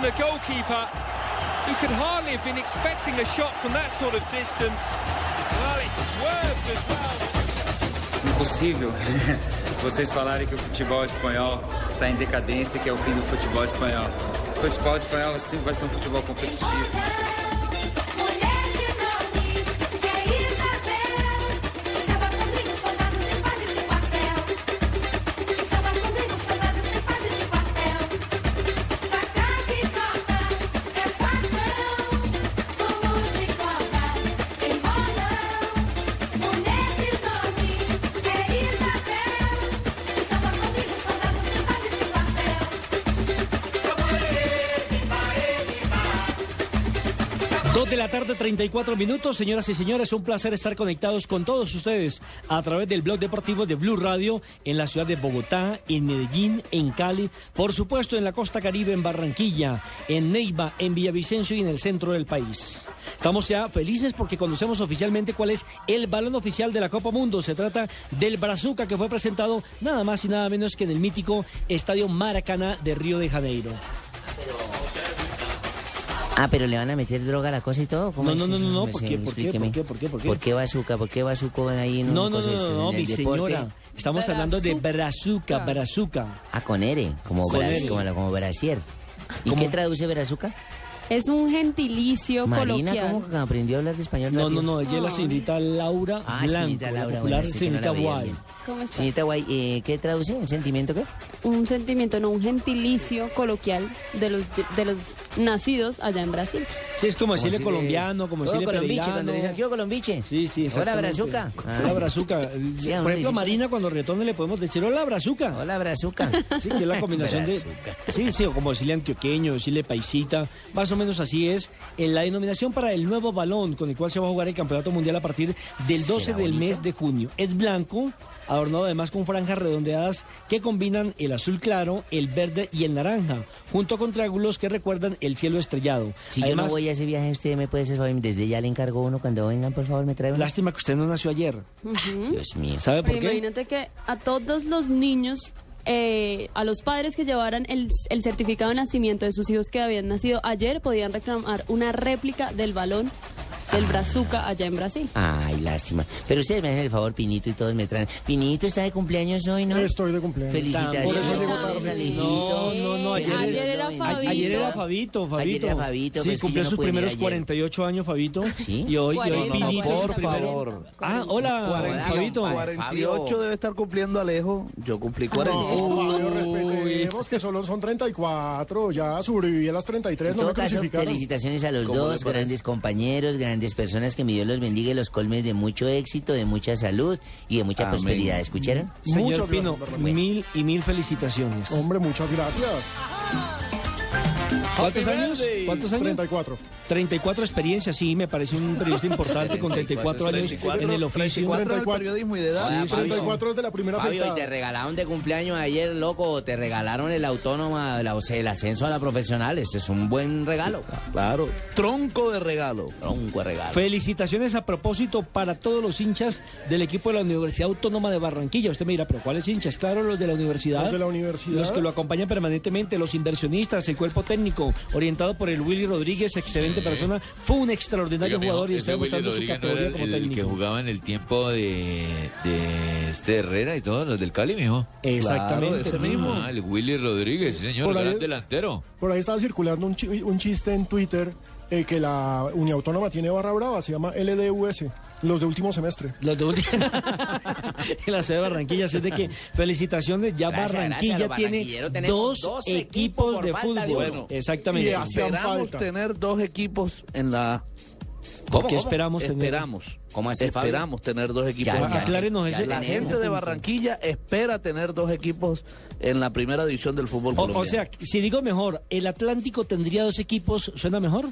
Deceiving the goalkeeper, who could hardly have been expecting a shot from that sort of distance. Well, it swerved as well. Impossível vocês falarem que o futebol espanhol está em decadência, que é o fim do futebol espanhol. O futebol espanhol sempre vai ser um futebol competitivo. Tarde, 34 minutos. Señoras y señores, un placer estar conectados con todos ustedes a través del blog deportivo de Blue Radio en la ciudad de Bogotá, en Medellín, en Cali, por supuesto en la costa caribe, en Barranquilla, en Neiva, en Villavicencio y en el centro del país. Estamos ya felices porque conocemos oficialmente cuál es el balón oficial de la Copa Mundo. Se trata del Brazuca que fue presentado nada más y nada menos que en el mítico Estadio Maracaná de Río de Janeiro. Ah, pero le van a meter droga a la cosa y todo. ¿Cómo No, es no, no, no, no, ¿por qué, por qué, explíqueme. por qué, por qué, por qué? ¿Por qué bazooka? ¿Por qué bazuco ahí en un No, no, no, de estos, no, no, mi deporte? señora. Estamos hablando de brazuca, brazuca. Ah, con ere, como, Con bras- ere. como, la- brasier. ¿Y ¿Cómo? qué traduce brazuca? Es un gentilicio Marina, coloquial. ¿cómo que aprendió a hablar de español? No, no, rápido? no, ella es la señorita Laura Ah, Blanco, señorita la Laura, popular bueno, no la señorita veía Guay. ¿Cómo está? Señorita Guay, eh, ¿qué traduce? ¿Un sentimiento qué? Un sentimiento, no un gentilicio coloquial de los de los nacidos allá en Brasil. Sí, es como decirle decirle- colombiano, como decirle colombiche, cuando le dicen, ¿qué hubo, colombiche? Sí, sí, Hola, brazuca. Ah. Hola, brazuca. Sí, Por ejemplo, Marina, cuando retorne le podemos decir hola, brazuca. Hola, brazuca. Sí, que es la combinación de... Sí, sí, o como decirle antioqueño, decirle paisita, más o menos así es. En la denominación para el nuevo balón con el cual se va a jugar el Campeonato Mundial a partir del 12 ¿Será del bonito? mes de junio. Es blanco, adornado además con franjas redondeadas que combinan el azul claro, el verde y el naranja, junto con triángulos que recuerdan el cielo estrellado. Si yo además, no voy a ese viaje, usted me puede hacer desde ya le encargo uno cuando vengan, por favor, me trae uno. lástima que usted no nació ayer. Dios mío. ¿Sabe por Pero qué? imagínate que a todos los niños, eh, a los padres que llevaran el, el certificado de nacimiento de sus hijos que habían nacido ayer, podían reclamar una réplica del balón del brazuca allá en Brasil. Ay, lástima. Pero ustedes me hacen el favor, Pinito, y todos me traen. Pinito está de cumpleaños hoy, ¿no? Estoy de cumpleaños. Felicitaciones. Por eso llego Feliz tarde. Alejito. No, no, no, ayer, Ayer era. Fabito. Ayer era Fabito, Fabito. Ayer era Fabito, Sí, pues cumplió no sus venir primeros ayer. 48 años, Fabito. ¿Sí? Y hoy, y hoy 40, Pinito por favor. Ah, hola, Fabito. 48 debe estar cumpliendo Alejo. Yo cumplí 40. No, Fabio, respetemos que solo son 34. Ya sobreviví a las 33, En no todo me caso, felicitaciones a los ¿Cómo le dos, grandes compañeros, grandes personas, que mi Dios los bendiga y los colmes de mucho éxito, de mucha salud y de mucha Amén. prosperidad. ¿Escucharon? Señor Pino, mil y mil felicitaciones. Hombre, muchas gracias. ¿Cuántos años? ¿Cuántos años? 34. 34 experiencias, sí, me parece un periodista importante con 34 años en el oficio. 34 del periodismo y de edad. Sí, 34 es de la primera Fabio, ¿y te regalaron de cumpleaños ayer, loco? ¿O te regalaron el autónomo, la- o sea, el ascenso a la profesional? Este es un buen regalo. Claro. Tronco de regalo. Un buen regalo. Felicitaciones a propósito para todos los hinchas del equipo de la Universidad Autónoma de Barranquilla. Usted me dirá, ¿pero cuáles hinchas? Claro, los de la universidad. Los de la universidad. Los que lo acompañan permanentemente, los inversionistas, el cuerpo técnico, Orientado por el Willy Rodríguez, excelente persona, fue un extraordinario Oiga, jugador y está demostrando su Rodríguez no categoría como el, el que jugaba en el tiempo de, de este Herrera y todos los del Cali, mijo. Exactamente. ese mismo. Ah, el Willy Rodríguez, sí, señor, Por ahí- gran delantero. Por ahí estaba circulando un, chi- un chiste en Twitter eh, que la Uniautónoma tiene barra brava, se llama LDUS, los de último semestre. Los de última- en la ciudad de Barranquilla, así es de que felicitaciones, ya Gracias, Barranquilla gracias, tiene dos, dos equipos, de fútbol. de uno. Bueno, Exactamente. y Esperamos falta. tener dos equipos en la. ¿Por qué esperamos tener? Esperamos. ¿Cómo Fabio? Esperamos tener dos equipos. Ya, en Ah, la ese- gente de Barranquilla espera tener dos equipos en la primera división del fútbol O, colombiano. o sea, si digo mejor, ¿el Atlántico tendría dos equipos? ¿Suena mejor?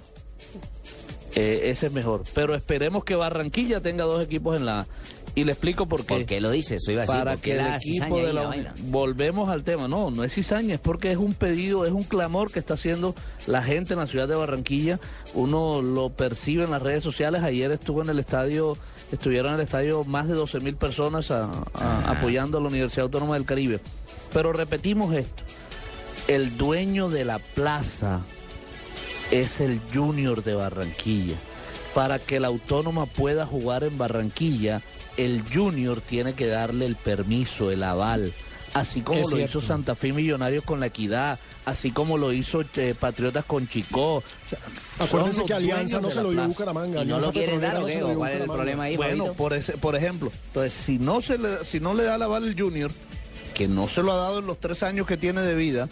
Eh, ese es mejor. Pero esperemos que Barranquilla tenga dos equipos en la. Y le explico por qué. ¿Por qué lo iba a decir. para ¿por qué que el equipo de la la Uni- vaina? volvemos al tema no no es cizaña es porque es un pedido es un clamor que está haciendo la gente en la ciudad de Barranquilla uno lo percibe en las redes sociales ayer estuvo en el estadio estuvieron en el estadio más de 12 mil personas a- a- Ah. apoyando a la Universidad Autónoma del Caribe pero repetimos esto el dueño de la plaza es el Junior de Barranquilla. Para que la Autónoma pueda jugar en Barranquilla, el Junior tiene que darle el permiso, el aval. Así como Es lo cierto. hizo Santa Fe Millonarios con la Equidad, así como lo hizo eh, Patriotas con Chicó. O sea, Acuérdense que Alianza no se lo dio. Bucaramanga. ¿Y no lo quieren dar cuál es el problema ahí, Bueno, Fabito? por, ese, por ejemplo, entonces, si no, se le, si no le da el aval el Junior, que no se lo ha dado en los tres años que tiene de vida,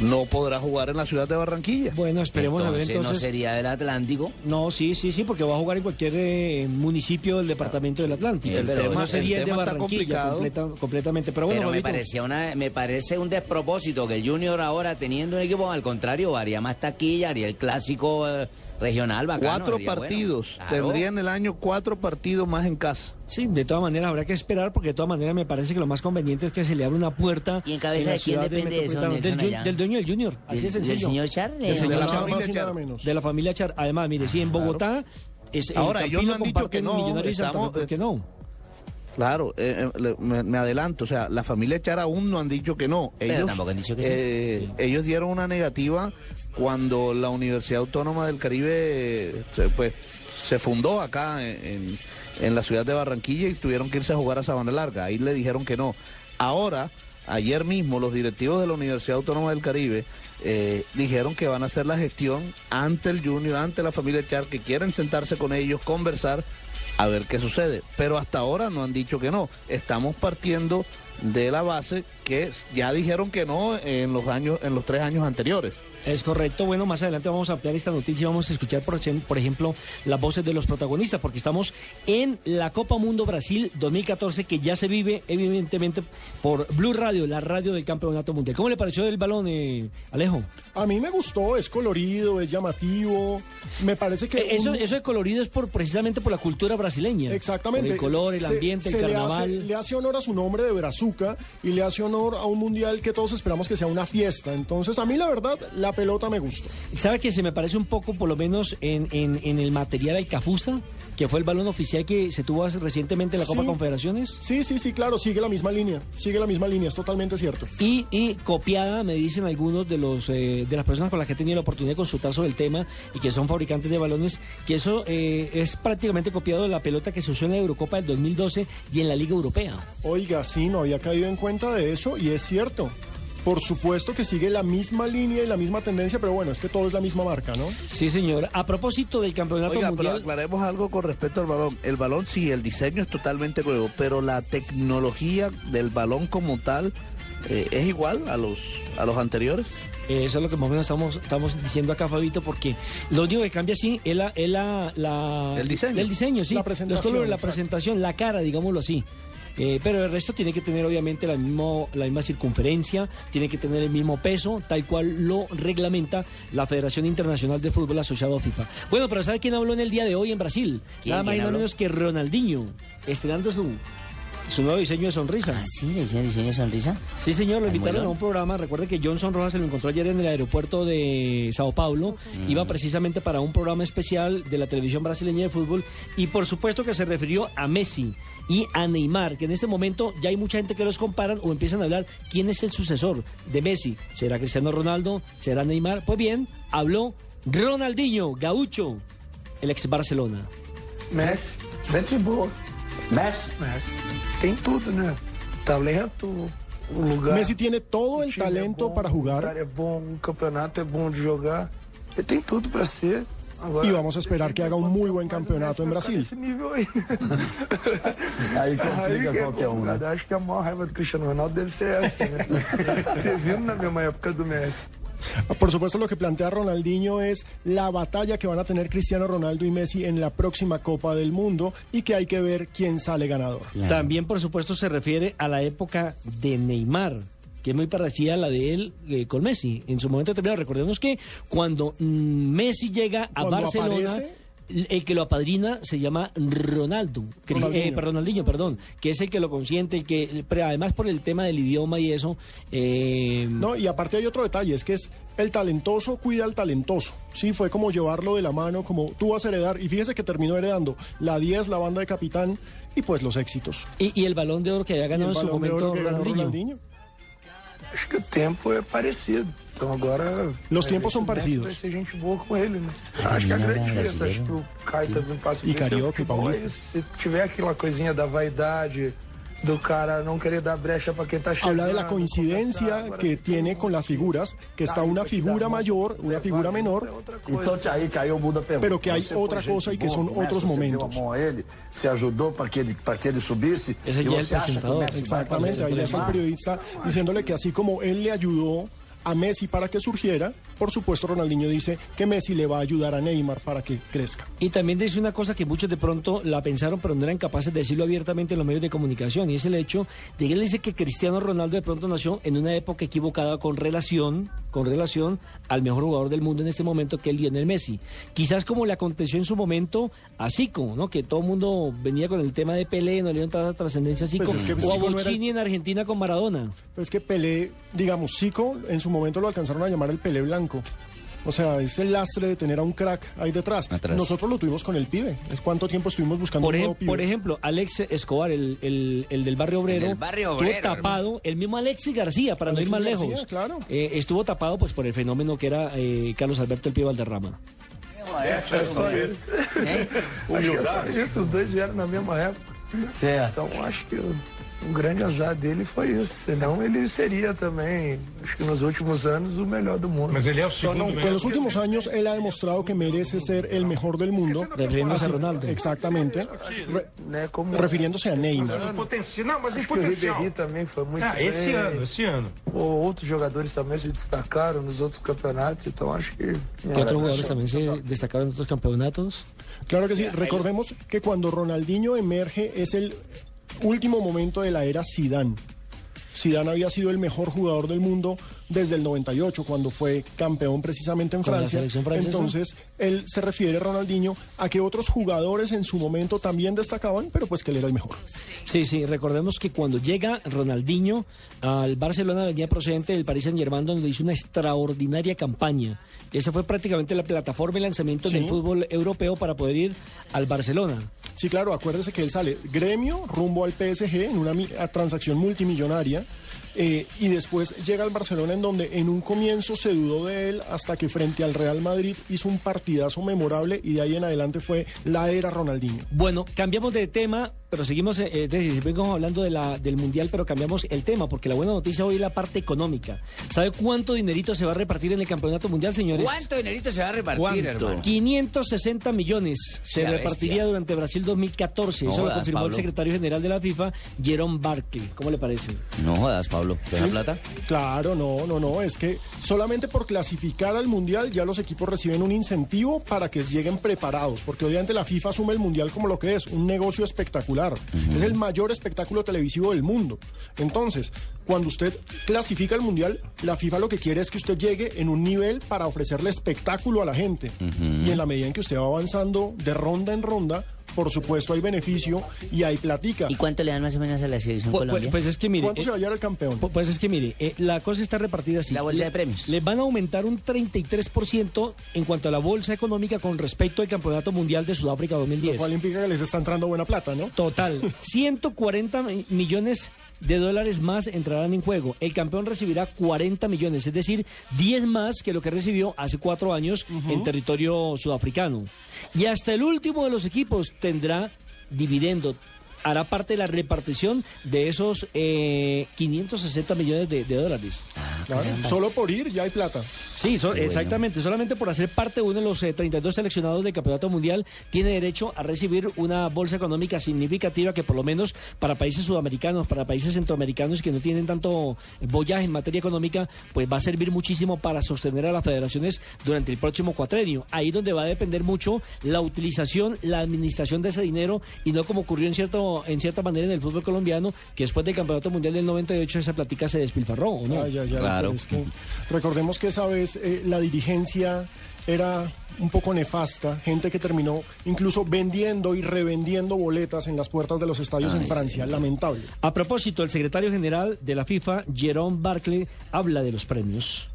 no podrá jugar en la ciudad de Barranquilla. Bueno, esperemos a ver entonces, entonces. no sería del Atlántico. No, sí, sí, sí, porque va a jugar en cualquier eh, municipio del departamento del Atlántico. El tema- no sería el el de tema está Barranquilla complicado. completa- completamente. Pero bueno, Pero me parecía una, me parece un despropósito que el Junior ahora teniendo un equipo, al contrario, haría más taquilla, haría el clásico eh, regional bacano. Cuatro sería bueno. partidos. Claro. Tendría en el año cuatro partidos más en casa. Sí, de todas maneras habrá que esperar porque de todas maneras me parece que lo más conveniente es que se le abra una puerta ¿Y en cabeza la de quién depende eso, Metropolitano. Nelson, del, dueño del Junior, así Del- es sencillo. del señor Char, Del eh, señor de la Char. familia Char. menos. De la familia Char. Además, mire, si en Bogotá es el Ahora, ellos no han dicho que no, estamos- ¿por qué no? Claro, eh, eh, me, me adelanto, o sea, la familia Char aún no han dicho que no. Pero Ellos, tampoco han dicho que sí. eh, ellos dieron una negativa cuando la Universidad Autónoma del Caribe se, pues, se fundó acá en, en- en la ciudad de Barranquilla y tuvieron que irse a jugar a Sabana Larga. Ahí le dijeron que no. Ahora, ayer mismo, los directivos de la Universidad Autónoma del Caribe eh, dijeron que van a hacer la gestión ante el Junior, ante la familia Char, que quieren sentarse con ellos, conversar, a ver qué sucede. Pero hasta ahora no han dicho que no. Estamos partiendo de la base que ya dijeron que no en los años, en los tres años anteriores. Es correcto. Bueno, más adelante vamos a ampliar esta noticia y vamos a escuchar, por, ejem- por ejemplo, las voces de los protagonistas, porque estamos en la Copa Mundo Brasil 2014, que ya se vive, evidentemente, por Blue Radio, la radio del Campeonato Mundial. ¿Cómo le pareció el balón, eh, Alejo? A mí me gustó, es colorido, es llamativo. Me parece que. Eh, Eso, un- eso de colorido es por precisamente por la cultura brasileña. Exactamente. Por el color, el Se- ambiente, el le carnaval. hace- Le hace, honor a su nombre de Brazuca y le hace honor a un mundial que todos esperamos que sea una fiesta. Entonces, a mí la verdad, la pelota me gustó. ¿Sabe que se me parece un poco, por lo menos, en, en- en el material al Cafusa, que fue el balón oficial que se tuvo recientemente en la Copa Sí. Confederaciones? Sí, sí, sí, claro, sigue la misma línea. Sigue la misma línea, es totalmente cierto. Y, y copiada, me dicen algunos de los eh, de las personas con las que he tenido la oportunidad de consultar sobre el tema y que son fabricantes de balones, que eso eh, es prácticamente copiado de la pelota que se usó en la Eurocopa del 2012 y en la Liga Europea. Oiga, sí, no había caído en cuenta de eso y es cierto. Por supuesto que sigue la misma línea y la misma tendencia, pero bueno, es que todo es la misma marca, ¿no? Sí, señor. A propósito del campeonato Oiga, pero mundial. aclaremos algo con respecto al balón. El balón sí, el diseño es totalmente nuevo, pero la tecnología del balón como tal eh, es igual a los a los anteriores. Eh, Eso es lo que más o menos estamos, estamos diciendo acá, Fabito, porque lo único que cambia sí es la, es la, la- El diseño. El diseño, sí. La Los presentación, colores, la presentación, la cara, digámoslo así. Eh, pero el resto tiene que tener obviamente la, mismo, la misma circunferencia, tiene que tener el mismo peso, tal cual lo reglamenta la Federación Internacional de Fútbol asociado a FIFA. Bueno, pero ¿sabe quién habló en el día de hoy en Brasil? ¿Quién, Nada más y nada menos que Ronaldinho, estrenando su su nuevo diseño de sonrisa. ¿Ah, sí? ¿Le hicieron diseño de sonrisa? Sí, señor, lo invitaron a un programa. Recuerde que Johnson Rojas se lo encontró ayer en el aeropuerto de Sao Paulo. Mm. Iba precisamente para un programa especial de la televisión brasileña de fútbol. Y por supuesto que se refirió a Messi y a Neymar, que en este momento ya hay mucha gente que los comparan o empiezan a hablar quién es el sucesor de Messi. ¿Será Cristiano Ronaldo? ¿Será Neymar? Pues bien, habló Ronaldinho, gaucho, el ex Barcelona. Messi, gente boa. Messi, Messi. Tem tudo, né? Talento, o lugar. Messi tiene todo el talento bom, para O jugar lugar é bom, o campeonato é bom de jogar. Ele tem tudo para ser. Y vamos a esperar que haga un muy buen campeonato en Brasil. Aí complica qualquer um. Acho que a maior raiva do Cristiano Ronaldo deve ser essa, né? Ter vindo na mesma época do Messi. Por supuesto, lo que plantea Ronaldinho es la batalla que van a tener Cristiano Ronaldo y Messi en la próxima Copa del Mundo y que hay que ver quién sale ganador. También, por supuesto, se refiere a la época de Neymar, que es muy parecida a la de él eh, con Messi. En su momento determinado, recordemos que cuando mm, Messi llega a Cuando Barcelona, aparece- el que lo apadrina se llama Ronaldo, Ronaldinho. eh, perdón, Ronaldinho, perdón, que es el que lo consiente, el que, pero además por el tema del idioma y eso, eh, No, y aparte hay otro detalle, es que es el talentoso cuida al talentoso. Sí, fue como llevarlo de la mano, como tú vas a heredar. Y fíjese que terminó heredando la 10, la banda de capitán y pues los éxitos. y, y el balón de oro que había ganado en su momento que Ronaldinho. Ronaldinho. Acho que o tempo é parecido. Então agora. Los vai tiempos ver são parecidos. Vai ser gente boa com ele, né? Ah, Acho que a grande não é diferença, acho que o Caio também passa E carioca, e paulista. Se tiver aquela coisinha da vaidade, do cara não querer dar brecha para quem tá chegando. Habla de la coincidencia que tiene con las figuras, que está una figura mayor, una figura menor. Pero que hay otra cosa y que son otros momentos. Se ajudou para que ele para que ele subisse. Ese e ya es el presentador. Exactamente, ahí está el periodista diciéndole que así como él le ayudó a Messi para que surgiera, por supuesto Ronaldinho dice que Messi le va a ayudar a Neymar para que crezca. Y también dice una cosa que muchos de pronto la pensaron, pero no eran capaces de decirlo abiertamente en los medios de comunicación, y es el hecho de que él dice que Cristiano Ronaldo de pronto nació en una época equivocada con relación, con relación al mejor jugador del mundo en este momento, que es Lionel Messi. Quizás como le aconteció en su momento a Zico, ¿no? Que todo el mundo venía con el tema de Pelé, no le dieron tanta trascendencia a Zico, Pues es que o a Zico no era- Bochini en Argentina con Maradona. Pero es que Pelé, digamos, Zico en su momento lo alcanzaron a llamar el Pelé blanco. O sea, es el lastre de tener a un crack ahí detrás. Atrás. Nosotros lo tuvimos con el pibe. ¿Es cuánto tiempo estuvimos buscando Por, un nuevo pibe? por ejemplo, Alex Escobar, el, el- el del barrio obrero, del barrio estuvo obrero, tapado, el mismo Alexis García, para Alexis no ir más García, lejos, claro. eh, estuvo tapado pues por el fenómeno que era eh, Carlos Alberto El Pío Valderrama. É só isso. É só isso. Os dois vieram na mesma época. Certo. Então acho que o, o grande azar dele foi isso. Senão ele seria também, acho que nos últimos anos, o melhor do mundo. Mas ele é o Con los últimos años él ha demostrado que merece ser el mejor del mundo. Refiriéndose a Ronaldo. Exactamente. Re- né, como refiriéndose a Neymar. Potencial, não, mas acho que o Ribéry também foi muito Ah, esse bem. ano, esse ano. Ou outros jogadores também se destacaram nos outros campeonatos, então acho que. Que otros jugadores también se destacaron en otros campeonatos. Claro que sí. Recordemos que cuando Ronaldinho emerge es el último momento de la era Zidane. Zidane había sido el mejor jugador del mundo desde el 98, cuando fue campeón precisamente en Francia. Entonces, él se refiere, Ronaldinho, a que otros jugadores en su momento también destacaban, pero pues que él era el mejor. Sí, sí, recordemos que cuando llega Ronaldinho al Barcelona venía procedente del Paris Saint Germain donde hizo una extraordinaria campaña. Esa fue prácticamente la plataforma de lanzamiento Sí. del fútbol europeo para poder ir al Barcelona. Sí, claro, acuérdese que él sale gremio rumbo al PSG en una transacción multimillonaria. Eh, y después llega al Barcelona en donde en un comienzo se dudó de él hasta que frente al Real Madrid hizo un partidazo memorable y de ahí en adelante fue la era Ronaldinho. Bueno, cambiamos de tema, pero seguimos, eh, seguimos hablando de la, del Mundial, pero cambiamos el tema, porque la buena noticia hoy es la parte económica. ¿Sabe cuánto dinerito se va a repartir en el Campeonato Mundial, señores? ¿Cuánto dinerito se va a repartir, hermano? 560 millones se La repartiría bestia. durante Brasil 2014. No Eso lo confirmó Pablo. el secretario general de la FIFA, Jerome Barkley. ¿Cómo le parece? No jodas, Pablo. ¿Deja Sí. plata? Claro, no, no, no, es que solamente por clasificar al Mundial ya los equipos reciben un incentivo para que lleguen preparados, porque obviamente la FIFA asume el Mundial como lo que es, un negocio espectacular. Es el mayor espectáculo televisivo del mundo. Entonces, cuando usted clasifica al Mundial, la FIFA lo que quiere es que usted llegue en un nivel para ofrecerle espectáculo a la gente. Y en la medida en que usted va avanzando de ronda en ronda, por supuesto hay beneficio y hay platica. ¿Y cuánto le dan más o menos a la selección Pues, Colombia? pues es que mire, ¿Cuánto eh, se va a llevar el campeón? Pu- Pues es que mire, eh, la cosa está repartida así. La bolsa Le- de premios. Les van a aumentar un 33% en cuanto a la bolsa económica con respecto al Campeonato Mundial de Sudáfrica Lo 2010. cual implica que les está entrando buena plata, ¿no? Total, 140 mi- millones de dólares más entrarán en juego. El campeón recibirá 40 millones, es decir, 10 más que lo que recibió hace cuatro años en territorio sudafricano. Y hasta el último de los equipos tendrá dividendo. Hará parte de la repartición de esos eh, 560 millones de, de dólares. Claro, solo por ir ya hay plata. Sí, so- Qué bueno. exactamente. Solamente por hacer parte de uno de los eh, 32 seleccionados del Campeonato Mundial, tiene derecho a recibir una bolsa económica significativa que por lo menos para países sudamericanos, para países centroamericanos que no tienen tanto bollaje en materia económica, pues va a servir muchísimo para sostener a las federaciones durante el próximo cuatrenio. Ahí donde va a depender mucho la utilización, la administración de ese dinero y no como ocurrió en cierto en cierta manera en el fútbol colombiano, que después del Campeonato Mundial del 98 esa platica se despilfarró, ¿o no? Claro. pero es que recordemos que esa vez eh, la dirigencia era un poco nefasta, gente que terminó incluso vendiendo y revendiendo boletas en las puertas de los estadios en Francia, lamentable. A propósito, el secretario general de la FIFA, Jerome Barclay, habla de los premios.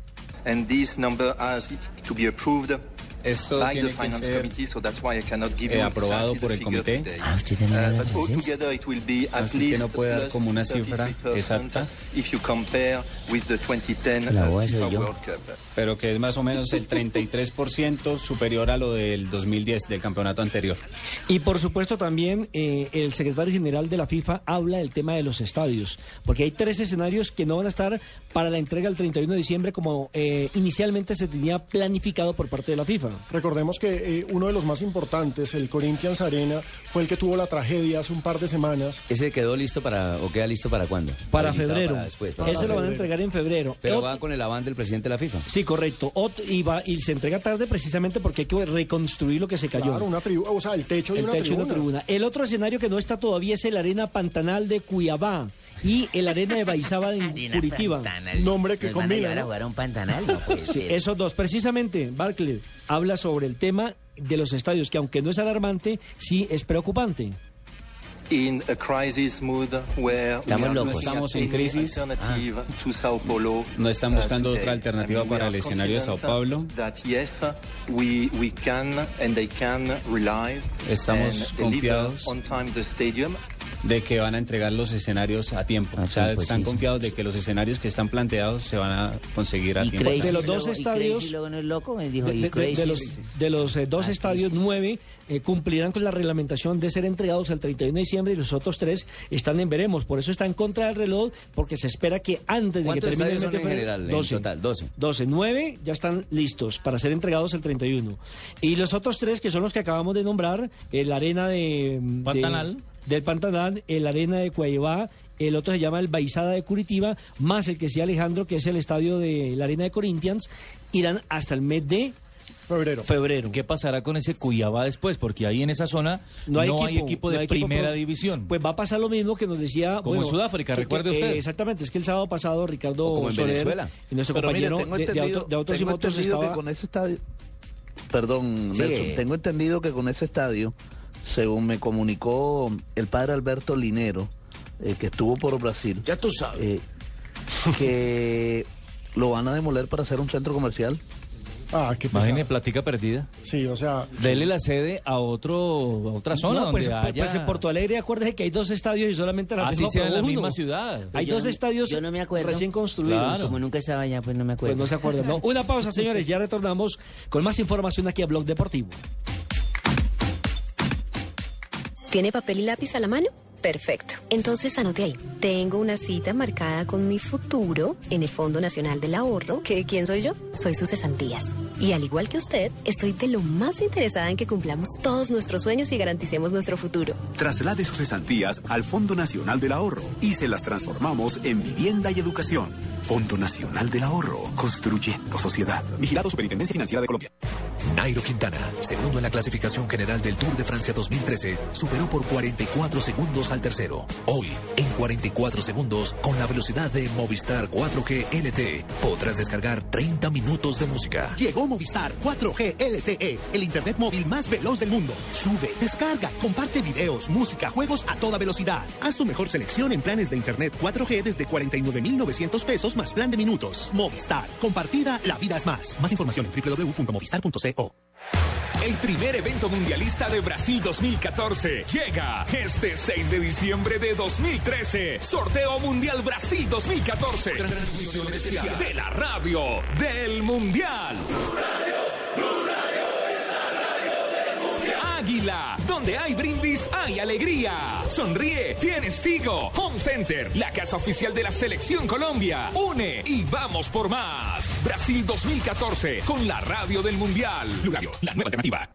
and this number has to be approved Esto by the tiene que finance ser, committee, so that's why I cannot give eh, you aprobado por the el comité. Ah, usted Uh, habla but francés. altogether it will be at Así que least no puede dar como una cifra 33% exacta. if you compare with the 2010 La soy FIFA yo. World Cup. pero que es más o menos el 33% superior a lo del 2010, del campeonato anterior. Y por supuesto también eh, el secretario general de la FIFA habla del tema de los estadios, porque hay tres escenarios que no van a estar para la entrega el 31 de diciembre como eh, inicialmente se tenía planificado por parte de la FIFA. Recordemos que eh, uno de los más importantes, el Corinthians Arena, fue el que tuvo la tragedia hace un par de semanas. ¿Ese quedó listo para, o queda listo para cuándo? Para Habilitado febrero. para después, para Eso lo van a entregar en febrero. Pero Ot- va con el avance del presidente de la FIFA. Sí, correcto. Ot- y, va, y se entrega tarde precisamente porque hay que reconstruir lo que se cayó. Claro, una tribuna, o sea, el techo de el una techo de tribuna. una tribuna. El otro escenario que no está todavía es el Arena Pantanal de Cuiabá y el Arena de Baizaba en Curitiba. Nombre que Nos van a combina, llevar a ¿no? jugar a un pantanal, no puede Sí, ser. esos dos. Precisamente, Barclay habla sobre el tema de los estadios, que aunque no es alarmante, sí es preocupante. In a crisis mood where Estamos locos. Estamos en crisis. Paulo, No están buscando otra alternativa I mean, para we el escenario de Sao Paulo. That yes, we we can and they can realize Estamos confiados. De que van a entregar los escenarios a tiempo. A o sea, tiempo, están sí, sí. confiados de que los escenarios que están planteados se van a conseguir a Y tiempo. Crazy De los dos estadios- De, los, eh, dos Ah, estadios, Crazy. nueve eh, cumplirán con la reglamentación de ser entregados el 31 de diciembre y los otros tres están en veremos. Por eso está en contra del reloj, porque se espera que antes de que ¿Cuántos termine el mes de general, en total? 12. 12, 9 ya están listos para ser entregados el 31. Y los otros tres, que son los que acabamos de nombrar, el Arena de... de- Pantanal. Del Pantanal, el Arena de Cuayabá, el otro se llama el Baizada de Curitiba, más el que decía Alejandro, que es el estadio de la Arena de Corinthians, irán hasta el mes de febrero. febrero. ¿Qué pasará con ese Cuyabá después? Porque ahí en esa zona no hay, equipo, de no hay equipo primera pro- división. Pues va a pasar lo mismo que nos decía. Como en Sudáfrica, recuerde que- usted. eh, exactamente, es que el sábado pasado Ricardo O como en Soler Venezuela. y nuestro Pero mire, compañero tengo de- de, entendido, auto- de autos y tengo motos entendido estaba. que con ese estadio, perdón, Sí. Nelson, tengo entendido que con ese estadio, según me comunicó el padre Alberto Linero, eh, que estuvo por Brasil, Ya tú sabes. eh, que lo van a demoler para hacer un centro comercial. Ah, qué. Imagine platica perdida. Sí, o sea, Dele la sede a otro a otra zona No, pues, donde pues, haya... pues en Porto Alegre, acuérdese que hay dos estadios y solamente la Así misma sea en la misma ciudad. Hay Yo dos no- estadios yo no me acuerdo. recién construidos. Claro. Como nunca estaba allá, pues no me acuerdo. Pues no se acuerdan, ¿no? Una pausa, señores. Ya retornamos con más información aquí a Blog Deportivo. ¿Tiene papel y lápiz a la mano? Perfecto. Entonces anote ahí. Tengo una cita marcada con mi futuro en el Fondo Nacional del Ahorro. ¿Que quién soy yo? Soy sus cesantías. Y al igual que usted, estoy de lo más interesada en que cumplamos todos nuestros sueños y garanticemos nuestro futuro. Traslade sus cesantías al Fondo Nacional del Ahorro y se las transformamos en vivienda y educación. Fondo Nacional del Ahorro, construyendo sociedad. Vigilado Superintendencia Financiera de Colombia. Nairo Quintana, segundo en la clasificación general del Tour de Francia 2013, superó por 44 segundos al tercero. Hoy, en 44 segundos, con la velocidad de Movistar 4G LTE, podrás descargar 30 minutos de música. Llegó Movistar 4G LTE, el internet móvil más veloz del mundo. Sube, descarga, comparte videos, música, juegos a toda velocidad. Haz tu mejor selección en planes de internet 4G desde 49,900 pesos más plan de minutos. Movistar, compartida, la vida es más. Más información en www.movistar.co. El primer evento mundialista de Brasil 2014 llega este 6 de diciembre de 2013. Sorteo Mundial Brasil 2014. Transmisión especial de la radio del Mundial. Donde hay brindis, hay alegría. Sonríe, tienes Tigo. Home Center, la casa oficial de la Selección Colombia. Une y vamos por más. Brasil 2014, con la radio del Mundial. Blue Radio, la nueva alternativa.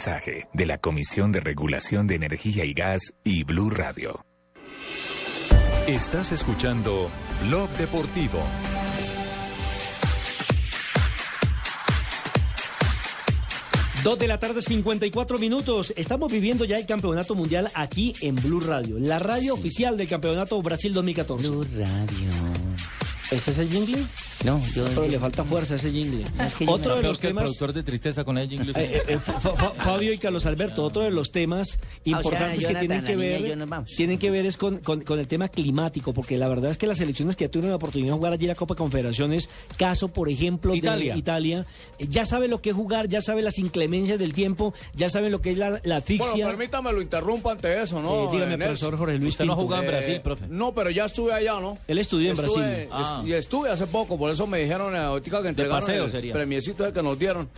Mensaje de la Comisión de Regulación de Energía y Gas y Blue Radio. Estás escuchando Blog Deportivo. Dos de la tarde, 54 minutos. Estamos viviendo ya el campeonato mundial aquí en Blue Radio, la radio oficial del campeonato Brasil 2014. Blue Radio. ¿Ese es el jingle? No, yo. Pero le falta fuerza a ese jingle. Es que yo otro de los que el temas. productor de tristeza con el jingle. Eh, eh, Fa- Fa- Fabio y Carlos Alberto, otro de los temas importantes que Jonathan, tienen que ver, yo nos vamos. tienen que ver es con, con- con el tema climático, porque la verdad es que las selecciones que ya tuvieron la oportunidad de jugar allí la Copa Confederaciones, caso por ejemplo Italia. de Italia, eh, ya sabe lo que es jugar, ya sabe las inclemencias del tiempo, ya sabe lo que es la, la asfixia. Bueno, permítame lo interrumpa ante eso, ¿no? Eh, dígame, eh, profesor Jorge Luis Usted no Pinto. jugaba en Eh, Brasil, profe. No, pero ya estuve allá, ¿no? Él estudió en Estuve- Brasil. est- Ah. Y estuve hace poco, por eso me dijeron eh, ahorita que entregaron paseo el sería. premiecito que nos dieron.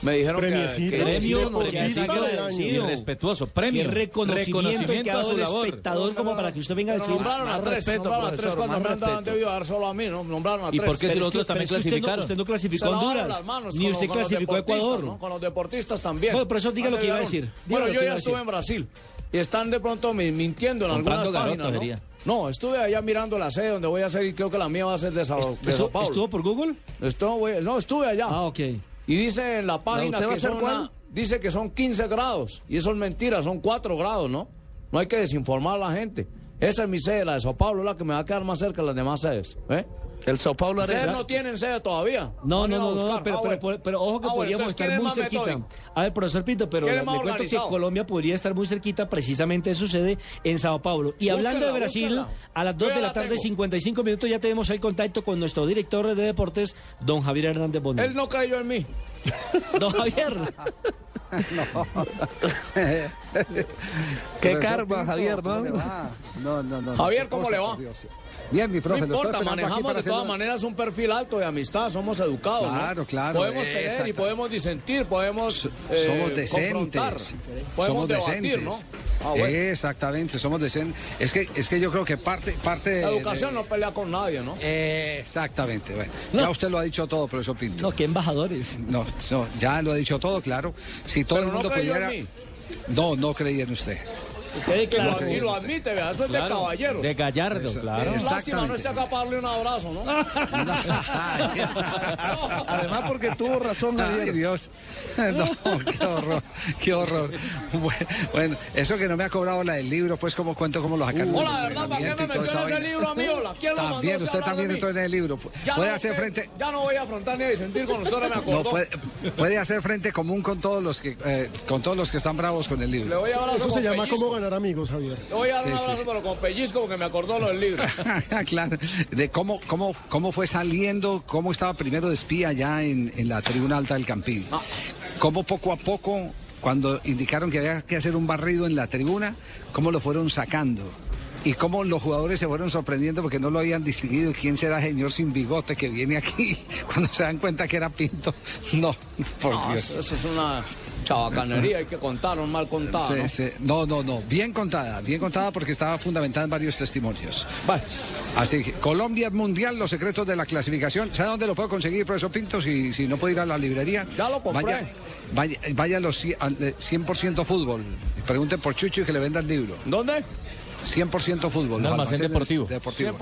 Me dijeron que- Premiecito. que... Premio, Deportista o sea, del saca- año. sí, Irrespetuoso. Premio. Qué reconocimiento, que ha dado el espectador como para que usted venga a decir. nombraron a tres, respeto, nombraron a tres cuando respeto. debido dar solo a mí, ¿no? Nombraron a ¿Y tres. por qué si los que- otros también que no- clasificaron? Usted no clasificó Honduras, ni usted clasificó Ecuador. ¿no? Con los deportistas también. Bueno, profesor, diga lo que iba a decir. Bueno, que yo ya estuve en Brasil y están de pronto mi- mintiendo en Comprando algunas garoto, páginas. ¿No? Estuve allá mirando la sede donde voy a hacer y creo que la mía va a ser de Sao, de Sao ¿Estuvo, Paulo. estuvo por Google? Estuve- no, estuve allá. Ah, ok. Y dice en la página ¿Usted va a que son cuál? una- dice que son 15 grados. Y eso es mentira, son 4 grados, ¿no? No hay que desinformar a la gente. Esa es mi sede, la de Sao Paulo, la que me va a quedar más cerca de las demás sedes. ¿eh? El Sao Paulo Ustedes Arena. no tienen sede todavía. No, no, no, no, pero, Ah, pero, bueno. pero, pero ojo que Ah, bueno, podríamos entonces, ¿quién estar es muy cerquita. metódico? A ver, profesor Pinto, pero ¿Quién le más cuento que? Colombia podría estar muy cerquita precisamente de su sede en Sao Paulo. Y hablando de Brasil, a las Yo 2 ya de la la tarde, tengo. 55 minutos, ya tenemos el contacto con nuestro director de deportes, don Javier Hernández Bonet. Él no creyó en mí. Don Javier. Qué karma, Javier, ¿no? No, no, no. Javier, ¿cómo le va? Dios. Bien, mi profe. no importa, manejamos de todas maneras un perfil alto de amistad, somos educados. ¿no? Claro, claro, Podemos tener y podemos disentir, podemos eh, somos decentes. confrontar, podemos somos debatir, decentes. ¿no? Ah, bueno. Exactamente, somos decentes. Es que, es que yo creo que parte, parte de- La educación de- no pelea con nadie, ¿no? Exactamente. Bueno, Ya usted lo ha dicho todo, profesor Pinto. No, qué embajadores. No, no, ya lo ha dicho todo, claro. Si todo Pero el no mundo en pudiera. mí. No, no creía en usted. Y claro. lo- y lo admite, vea, eso es de caballero. De Gallardo, Eso, claro. eso. Lástima no esté acá para darle un abrazo, ¿no? Además, porque tuvo razón, Ay, Javier. Dios. No, qué horror, qué horror. Bueno, eso que no me ha cobrado la del libro, pues como cuento cómo lo sacaron. Hola, ¿verdad? ¿Para qué me metió en ese vaina. libro a mí, hola? ¿Quién lo mandó También, usted usted también entró en el libro. Ya Puede no, hacer usted- frente. Ya no voy a afrontar ni a disentir con usted, ahora me No, acordó. puede, puede hacer frente común con todos los que eh, con todos los que están bravos con el Le libro. voy a dar Eso se llama pellizco. Ganar amigos, Javier. Le voy a dar Sí, un abrazo, sí. pero con pellizco porque me acordó lo del libro. claro, de cómo, cómo, cómo fue saliendo, cómo estaba primero de espía ya en, en la tribuna alta del Campín. Cómo poco a poco, cuando indicaron que había que hacer un barrido en la tribuna, cómo lo fueron sacando. Y cómo los jugadores se fueron sorprendiendo porque no lo habían distinguido. ¿Quién será el señor sin bigote que viene aquí? Cuando se dan cuenta que era Pinto. No, por No, Dios. eso, es una chabacanería, hay que contar, un mal contado. Sí, ¿no? sí. No, no, no. Bien contada, bien contada porque estaba fundamentada en varios testimonios. Vale. Así que Colombia es mundial, los secretos de la clasificación. ¿Sabe dónde lo puedo conseguir, profesor Pinto? Si, si no puede ir a la librería. Ya lo compré. Vaya, vaya, vaya a los cien- al, eh, 100% fútbol. Pregunten por Chucho y que le venda el libro. ¿Dónde? 100% fútbol. Un almacén almacenes deportivo. fútbol. deportivos.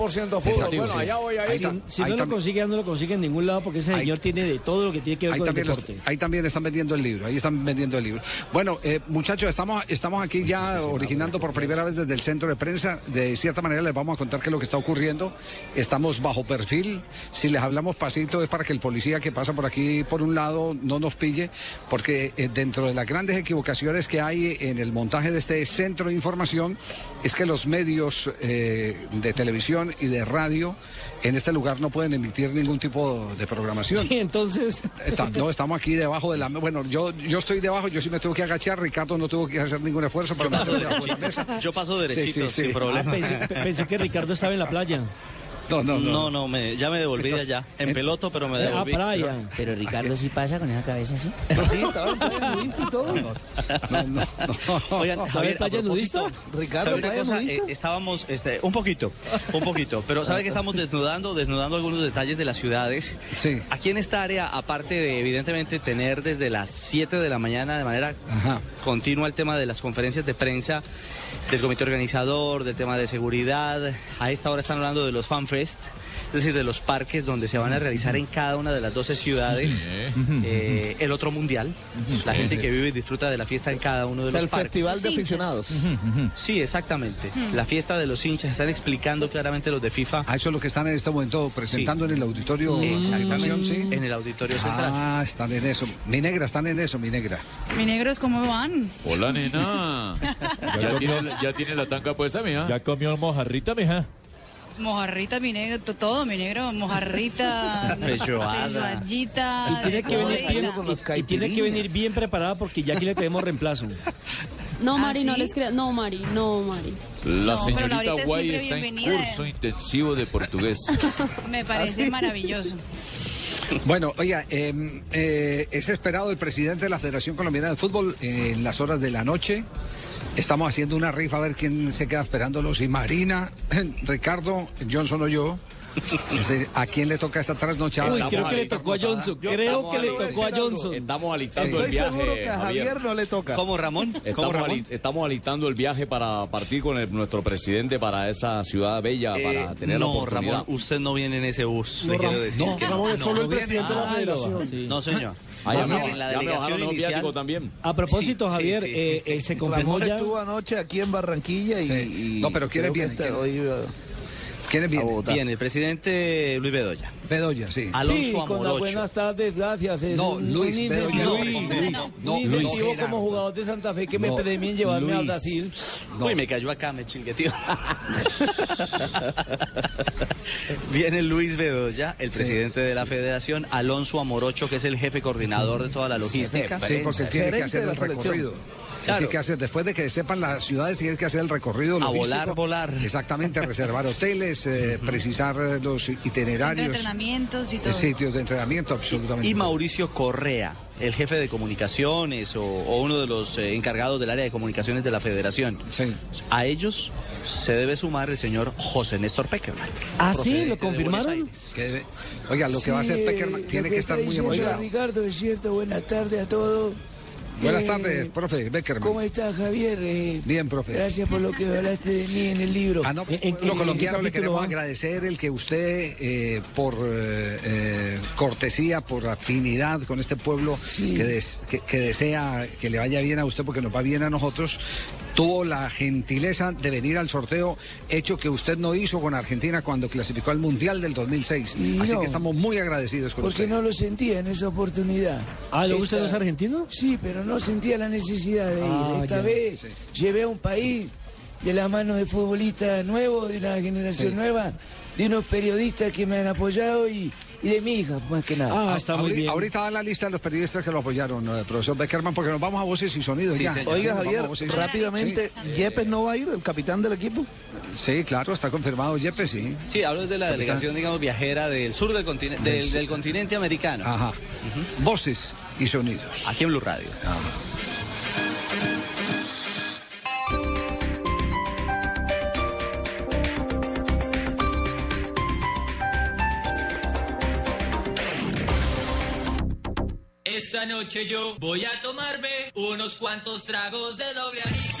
Bueno, allá voy a ir. Ahí Si, tam- si ahí no lo consigue, ya no lo consigue en ningún lado porque ese señor tiene de todo lo que tiene que ver con el los- deporte. ahí también están vendiendo el libro, ahí están vendiendo el libro. Bueno, eh, muchachos, estamos, estamos aquí ya originando por primera vez desde el centro de prensa. De cierta manera les vamos a contar qué es lo que está ocurriendo. Estamos bajo perfil. Si les hablamos pasito es para que el policía que pasa por aquí por un lado no nos pille, porque eh, dentro de las grandes equivocaciones que hay en el montaje de este centro de información es que los medios eh, de televisión y de radio en este lugar no pueden emitir ningún tipo de programación. Y entonces... Está- no, estamos aquí debajo de la mesa. Bueno, yo, yo estoy debajo, yo sí me tengo que agachar. Ricardo no tuvo que hacer ningún esfuerzo para meterse debajo de la mesa. Yo paso derechito, sí, sí. sin problema. Ah, pensé, pe- pensé que Ricardo estaba en la playa. No, no, No, no, me, ya me devolví de Entonces, allá. En peloto, pero me Ah, devolví. playa. Pero Ricardo sí pasa con esa cabeza así. Sí, estaba en playa nudista y todo. No, no, no. Oigan, Javier, a playa propósito, nudista? Ricardo, ¿sabe una playa cosa? nudista. Eh, estábamos, este, un poquito, un poquito, pero ¿sabe que estamos desnudando, desnudando algunos detalles de las ciudades? Sí. Aquí en esta área, aparte de evidentemente tener desde las 7 de la mañana de manera Ajá. continua el tema de las conferencias de prensa, del comité organizador, del tema de seguridad, a esta hora están hablando de los Es decir, de los parques donde se van a realizar en cada una de las 12 ciudades eh, el otro mundial, la gente que vive y disfruta de la fiesta en cada uno de O sea, los el parques. festival de aficionados. Sí, exactamente. La fiesta de los hinchas, están explicando claramente los de FIFA. Ah, eso es lo que están en este momento presentando en el auditorio. Exactamente, en el auditorio central. Ah, están en eso. Mi negra, están en eso, mi negra. Mi negros, ¿cómo van? Hola, nena. ¿Ya tiene, ya tiene la tanca puesta, mija? ¿Ya comió mojarrita, mija? Mojarrita, mi negro, to- todo, mi negro, mojarrita, feijoadita, Y tiene, que venir bien, y- y tiene que venir bien preparada porque ya aquí le tenemos reemplazo. No, ¿Ah, Mari, no les creas. No, Mari, no, Mari. La No, señorita Guay está en bienvenida. curso intensivo de portugués. Me parece maravilloso. Bueno, oiga, eh, eh, es esperado el presidente de la Federación Colombiana de Fútbol eh, en las horas de la noche. Estamos haciendo una rifa a ver quién se queda esperándolo. Si Marina, Ricardo, Johnson o yo. ¿A quién le toca esta trasnochada? Uy, creo que le tocó a Johnson. Creo que le tocó a Johnson. Estamos alistando Estoy el viaje. seguro que a Javier no le toca. ¿Cómo, Ramón? ¿Cómo, Estamos, Ramón? ali- estamos alistando el viaje para partir con el- nuestro presidente para esa ciudad bella, para Eh, tener la no, oportunidad. Ramón, usted no viene en ese bus. No, le quiero decir no, que Ramón es solo el presidente de la federación. sí. No, señor. Ah, ya No, me, la delegación inicial. también. A propósito, Sí, sí, Javier, sí. eh, eh, se confirmó Ramón ya. estuvo anoche aquí en Barranquilla y. Sí. No, pero ¿quiénes creo ¿Quiénes vienen? Bien, el presidente Luis Bedoya. Bedoya, sí. Alonso Amorocho. tardes, gracias. No, Luis, un Bedoya, incentivo- no, Luis, no, Luis. incentivo como jugador de Santa Fe que me No, premien llevarme a Luis. Brasil. No. Uy, me cayó acá, me chingueteó. Viene Luis Bedoya, el Sí. presidente de la federación, Alonso Amorocho, que es el jefe coordinador de toda la logística. Sí, porque él tiene que hacer el selección. recorrido. Claro. Tiene que hacer, después de que sepan las ciudades, tiene que hacer el recorrido A volar, volar. Exactamente, reservar hoteles, eh, precisar eh, los Centro de itinerarios, entrenamientos y todo. sitios de entrenamiento, absolutamente. Y. Mauricio Correa, el jefe de comunicaciones o, o uno de los eh, encargados del área de comunicaciones de la federación. Sí. A ellos se debe sumar el señor José Néstor Peckerman. Ah, sí, lo confirmaron. Que Oiga, lo que va a hacer Peckerman tiene que estar muy emocionado. Ricardo, es cierto, buenas tardes a todos. Buenas Eh, tardes, profe Beckerman. ¿Cómo está Javier? Eh, Bien, profe. Gracias por lo que hablaste de mí en el libro. Ah, no, ¿En- en- los en colombianos qué le queremos va? agradecer el que usted, eh, por cortesía, por afinidad con este pueblo Sí. que, des- que- que desea que le vaya bien a usted porque nos va bien a nosotros, tuvo la gentileza de venir al sorteo, hecho que usted no hizo con Argentina cuando clasificó al Mundial del 2006. Y Así no. que estamos muy agradecidos con Porque usted. no lo sentía en esa oportunidad. Ah, ¿luego usted Esta- es argentino? Sí, pero no sentía la necesidad de ir. Ah, Esta ya, vez sí. llevé a un país de la mano de futbolistas nuevos, de una generación Sí. nueva, de unos periodistas que me han apoyado y, y de mi hija, más que nada. Ah, ahori- Ahorita da la lista de los periodistas que lo apoyaron, eh, profesor Beckerman, porque nos vamos a voces y sonidos ya. Oiga, Sí, Javier, rápidamente, Sí. ¿Yepes no va a ir, el capitán del equipo? Sí, claro, está confirmado Yepes, sí. Sí, hablo de la Capitán. delegación, digamos, viajera del sur del continente, del, continente americano. Ajá. Voces y sonidos. Aquí en Blue Radio. Esta noche yo voy a tomarme unos cuantos tragos de doble anís.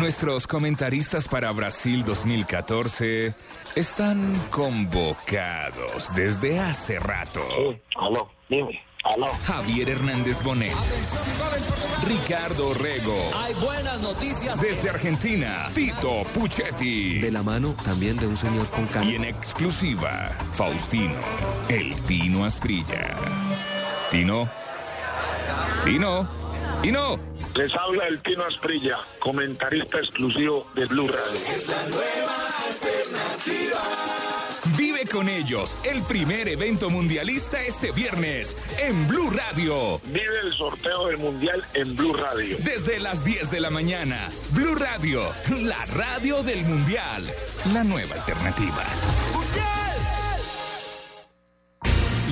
Nuestros comentaristas para Brasil 2014 están convocados desde hace rato. Aló, dime, aló. Javier Hernández Bonet. Ricardo Rego. Hay buenas noticias. Desde Argentina, Tito Puchetti. De la mano también de un señor con canas. Y en exclusiva, Faustino, el Tino Asprilla. Tino. Tino. Tino. Les habla el Tino Asprilla, comentarista exclusivo de Blue Radio. Vive con ellos el primer evento mundialista este viernes en Blue Radio. Vive el sorteo del Mundial en Blue Radio. Desde las 10 de la mañana, Blue Radio, la radio del Mundial, la nueva alternativa.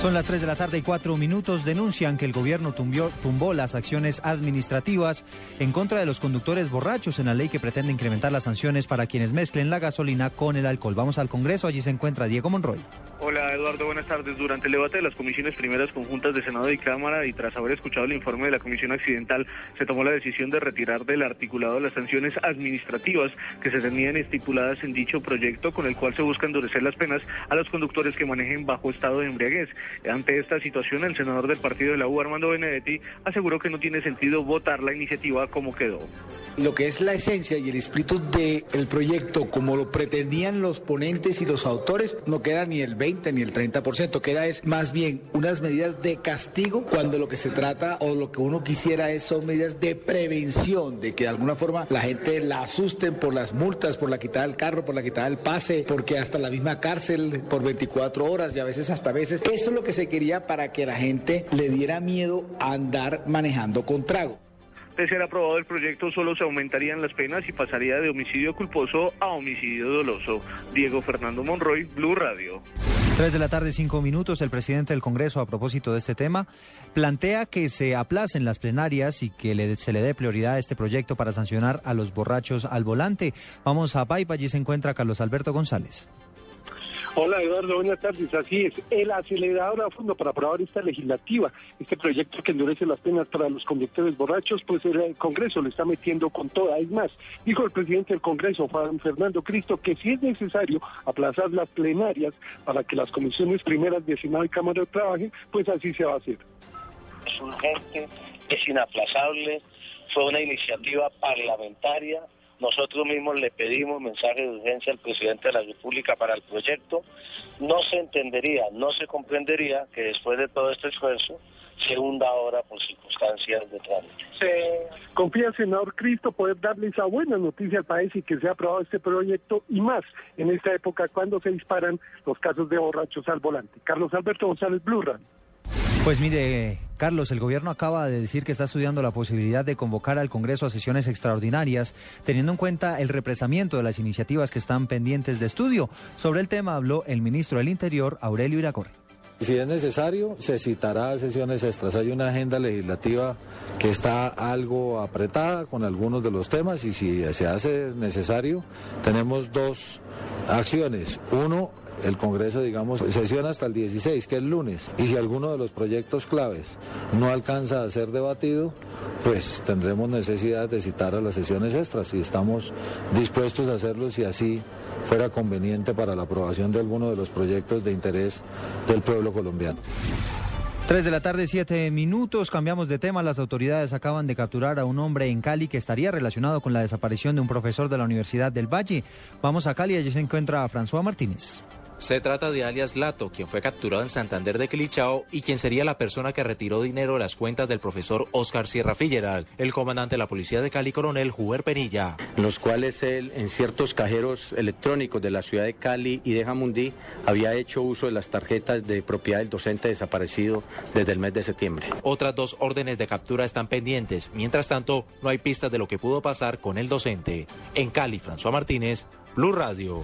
Son las 3 de la tarde y 4 minutos. Denuncian que el gobierno tumbó las acciones administrativas en contra de los conductores borrachos en la ley que pretende incrementar las sanciones para quienes mezclen la gasolina con el alcohol. Vamos al Congreso. Allí se encuentra Diego Monroy. Hola Eduardo, buenas tardes. Durante el debate de las comisiones primeras conjuntas de Senado y Cámara y tras haber escuchado el informe de la Comisión Accidental, se tomó la decisión de retirar del articulado las sanciones administrativas que se tenían estipuladas en dicho proyecto, con el cual se busca endurecer las penas a los conductores que manejen bajo estado de embriaguez. Ante esta situación, el senador del partido de la U, Armando Benedetti, aseguró que no tiene sentido votar la iniciativa como quedó. Lo que es la esencia y el espíritu del proyecto, como lo pretendían los ponentes y los autores, no queda ni el 20 ni el 30%, queda es más bien unas medidas de castigo cuando lo que se trata o lo que uno quisiera es son medidas de prevención, de que de alguna forma la gente la asusten por las multas, por la quitada del carro, por la quitada del pase, porque hasta la misma cárcel por 24 horas y a veces hasta veces. Eso es lo que se quería para que la gente le diera miedo a andar manejando con trago. De ser aprobado el proyecto, solo se aumentarían las penas y pasaría de homicidio culposo a homicidio doloso. Diego Fernando Monroy, Blue Radio. 3 de la tarde, 5 minutos. El presidente del Congreso, a propósito de este tema, plantea que se aplacen las plenarias y que le- se le dé prioridad a este proyecto para sancionar a los borrachos al volante. Vamos a Paipa, allí se encuentra Carlos Alberto González. Hola Eduardo, buenas tardes. Así es, el acelerador a fondo para aprobar esta legislativa, este proyecto que endurece las penas para los conductores borrachos, pues el Congreso le está metiendo con toda. Es más, dijo el presidente del Congreso, Juan Fernando Cristo, que si es necesario aplazar las plenarias para que las comisiones primeras de Senado y Cámara trabajen, pues así se va a hacer. Es urgente, es inaplazable, fue una iniciativa parlamentaria. Nosotros mismos le pedimos mensaje de urgencia al presidente de la República para el proyecto. No se entendería, no se comprendería que después de todo este esfuerzo se hunda ahora por circunstancias de trámite. Se confía, senador Cristo, poder darle esa buena noticia al país y que se ha aprobado este proyecto y más en esta época cuando se disparan los casos de borrachos al volante. Carlos Alberto González Blurran. Pues mire, Carlos, el gobierno acaba de decir que está estudiando la posibilidad de convocar al Congreso a sesiones extraordinarias, teniendo en cuenta el represamiento de las iniciativas que están pendientes de estudio. Sobre el tema habló el ministro del Interior, Aurelio Iragorri. Si es necesario, se citará sesiones extras. Hay una agenda legislativa que está algo apretada con algunos de los temas y si se hace necesario, tenemos dos acciones. Uno, el Congreso, digamos, sesiona hasta el 16, que es el lunes. Y si alguno de los proyectos claves no alcanza a ser debatido, pues tendremos necesidad de citar a las sesiones extras y estamos dispuestos a hacerlo si así fuera conveniente para la aprobación de alguno de los proyectos de interés del pueblo colombiano. 3 de la tarde, 7 minutos. Cambiamos de tema. Las autoridades acaban de capturar a un hombre en Cali que estaría relacionado con la desaparición de un profesor de la Universidad del Valle. Vamos a Cali, allí se encuentra François Martínez. Se trata de alias Lato, quien fue capturado en Santander de Quilichao y quien sería la persona que retiró dinero de las cuentas del profesor Oscar Sierra Figueral, el comandante de la policía de Cali, coronel Juber Penilla. Los cuales él, en ciertos cajeros electrónicos de la ciudad de Cali y de Jamundí, había hecho uso de las tarjetas de propiedad del docente desaparecido desde el mes de septiembre. Otras dos órdenes de captura están pendientes. Mientras tanto, no hay pistas de lo que pudo pasar con el docente. En Cali, François Martínez, Blue Radio.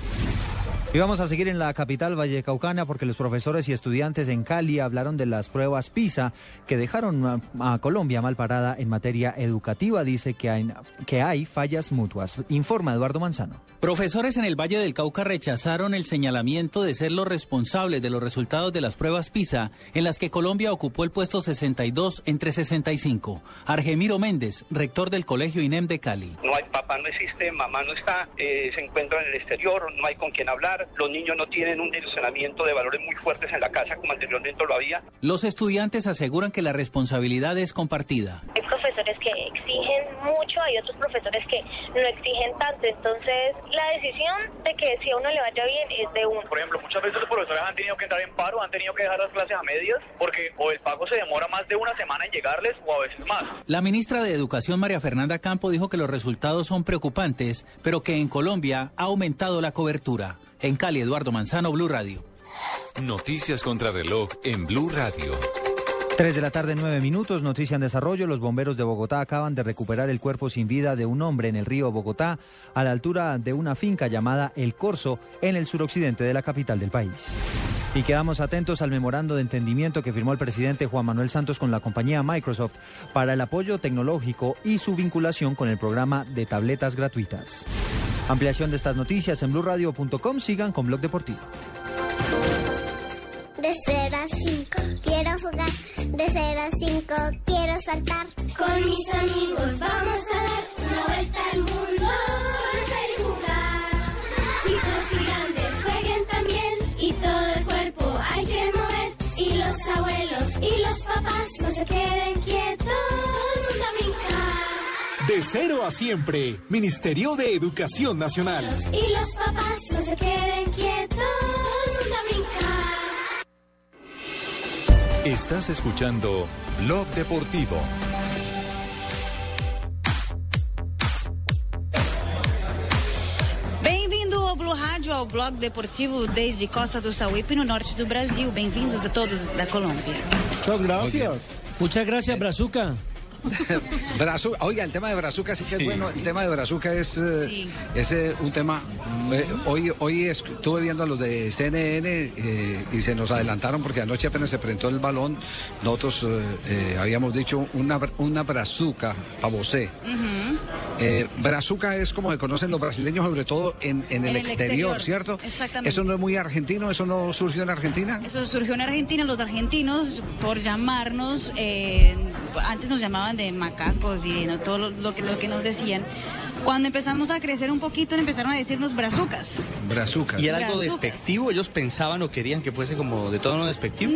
Y vamos a seguir en la capital vallecaucana porque los profesores y estudiantes en Cali hablaron de las pruebas PISA que dejaron a, a Colombia mal parada en materia educativa. Dice que hay, que hay fallas mutuas. Informa Eduardo Manzano. Profesores en el Valle del Cauca rechazaron el señalamiento de ser los responsables de los resultados de las pruebas PISA en las que Colombia ocupó el puesto 62 entre 65. Argemiro Méndez, rector del Colegio INEM de Cali. No hay papá, no existe, mamá no está, eh, se encuentra en el exterior, no hay con quien hablar los niños no tienen un direccionamiento de valores muy fuertes en la casa como anteriormente lo había. Los estudiantes aseguran que la responsabilidad es compartida. Hay profesores que exigen mucho, hay otros profesores que no exigen tanto, entonces la decisión de que si a uno le vaya bien es de uno. Por ejemplo, muchas veces los profesores han tenido que entrar en paro, han tenido que dejar las clases a medias porque o el pago se demora más de una semana en llegarles o a veces más. La ministra de Educación, María Fernanda Campo, dijo que los resultados son preocupantes, pero que en Colombia ha aumentado la cobertura. En Cali, Eduardo Manzano, Blue Radio. Noticias contra reloj en Blue Radio. 3 de la tarde, 9 minutos. Noticia en desarrollo. Los bomberos de Bogotá acaban de recuperar el cuerpo sin vida de un hombre en el río Bogotá, a la altura de una finca llamada El Corso, en el suroccidente de la capital del país. Y quedamos atentos al memorando de entendimiento que firmó el presidente Juan Manuel Santos con la compañía Microsoft para el apoyo tecnológico y su vinculación con el programa de tabletas gratuitas. Ampliación de estas noticias en blurradio.com. Sigan con Blog Deportivo. De 0 a 5 quiero jugar. De 0 a 5 quiero saltar. Con mis amigos vamos a dar una vuelta al mundo. Conocer y jugar. Chicos y grandes jueguen también. Y todo el cuerpo hay que mover. Y los abuelos y los papás no se queden De cero a siempre, Ministerio de Educación Nacional. Y los papás no se queden quietos. A brincar. Estás escuchando Blog Deportivo. Ao blog deportivo desde Costa do Sauípe, no norte do Brasil. Bem-vindos a todos da Colômbia. Muchas gracias. Muchas gracias, Brazuca. Brazuca, oiga, el tema de Brazuca sí que es bueno. El tema de Brazuca es, eh, es eh, un tema. eh, hoy hoy estuve viendo a los de CNN eh, y se nos adelantaron porque anoche apenas se presentó el balón. Nosotros eh, eh, habíamos dicho una, una Brazuca a Bosé. Eh, brazuca es como se conocen los brasileños, sobre todo en, en el, En el exterior, exterior, ¿cierto? exactamente. Eso no es muy argentino, eso no surgió en Argentina. Eso surgió en Argentina. Los argentinos, por llamarnos, eh, antes nos llamaban de macacos y de no, todo lo, lo que, lo que nos decían. Cuando empezamos a crecer un poquito, empezaron a decirnos brazucas. Brazuca. ¿Y era algo Brazucas. despectivo? ¿Ellos pensaban o querían que fuese como de tono despectivo?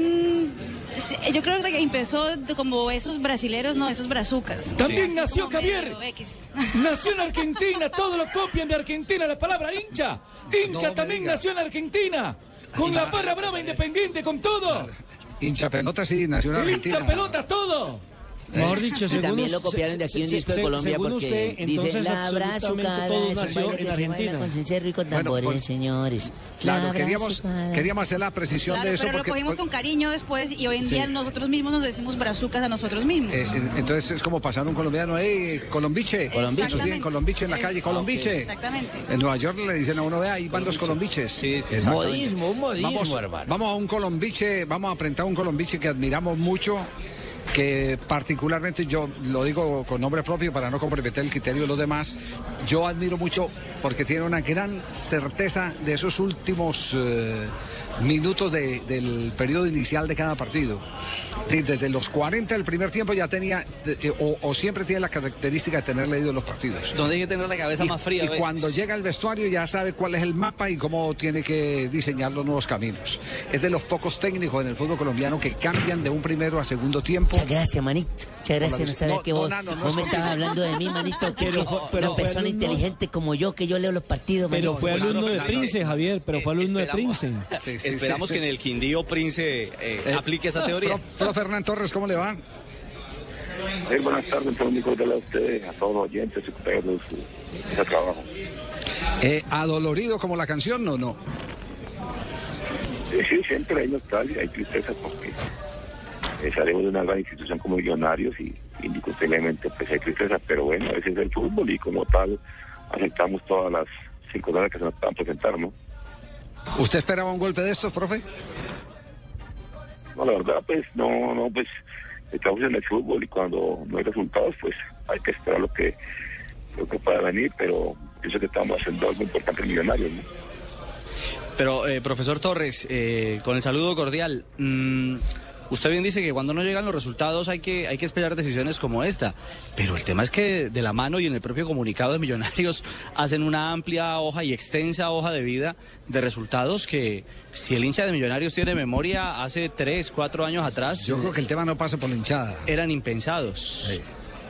Sí, Yo creo que empezó como esos brasileros, no, esos brazucas. También Así nació Javier. Nació en Argentina, todo lo copian de Argentina, la palabra hincha. Hincha No también diga. nació en Argentina. Con la barra brava independiente, con todo. hincha pelota, sí, nació en Argentina. ¡Hincha pelota todo! Mejor dicho, Y según también lo copiaron de aquí un se- disco de Colombia porque usted, dice entonces la absolutamente brazucada todo es un nació en Argentina. con cencerro y con Bueno, tambores, pues- señores. Claro, La queríamos, queríamos hacer la precisión Claro, de eso pero lo porque... cogimos con cariño después y hoy en Sí. día nosotros mismos nos decimos brazucas a nosotros mismos. Eh, eh, entonces es como pasar un colombiano, hey, Colombiche, Colombiche. Dicen Colombiche en la calle, Colombiche. Exactamente. En Nueva York le dicen a uno, vea, ahí van los colombiches. Sí, sí. Modismo, un modismo, vamos, hermano. Vamos a un colombiche, vamos a aprender a un colombiche que admiramos mucho, que particularmente yo lo digo con nombre propio para no comprometer el criterio de los demás, yo admiro mucho porque tiene una gran certeza de esos últimos eh, minutos de- del periodo inicial de cada partido. Desde los 40 del primer tiempo ya tenía, eh, o, o siempre tiene la característica de tener leído los partidos. Donde hay que tener la cabeza Y- más fría. Y a veces. cuando llega al vestuario ya sabe cuál es el mapa y cómo tiene que diseñar los nuevos caminos. Es de los pocos técnicos en el fútbol colombiano que cambian de un primero a segundo tiempo. Muchas gracias, manito. Muchas gracias. No sabía No, que vos, no me estabas hablando de mí, manito. Que, Pero que fue- pero una persona alumno- inteligente como yo, que yo leo los partidos, Pero manito. fue alumno de Prince, Javier, pero fue alumno de Prince. Esperamos que en el Quindío Prince eh, Eh, aplique esa teoría. Pro- Profe Hernán Torres, ¿cómo le va? Eh, buenas tardes, cordiales a ustedes, a todos los oyentes y compañeros de trabajo. Eh, ¿Adolorido como la canción o no? Sí, siempre hay nostalgia, hay tristeza porque eh, salimos de una gran institución como Millonarios y indiscutiblemente pues hay tristeza, pero bueno, ese es el fútbol y como tal aceptamos todas las circunstancias que se nos puedan presentar, ¿no? ¿Usted esperaba un golpe de estos, profe? No, la verdad, pues no, no, pues estamos en el fútbol y cuando no hay resultados, pues hay que esperar lo que lo que pueda venir, pero pienso que estamos haciendo algo importante en Millonarios, ¿no? Pero, eh, profesor Torres, eh, con el saludo cordial, mm, usted bien dice que cuando no llegan los resultados hay que, hay que esperar decisiones como esta, pero el tema es que de la mano y en el propio comunicado de Millonarios hacen una amplia hoja y extensa hoja de vida de resultados que si el hincha de Millonarios tiene memoria hace tres, cuatro años atrás... Yo creo que el tema no pasa por la hinchada. Eran impensados.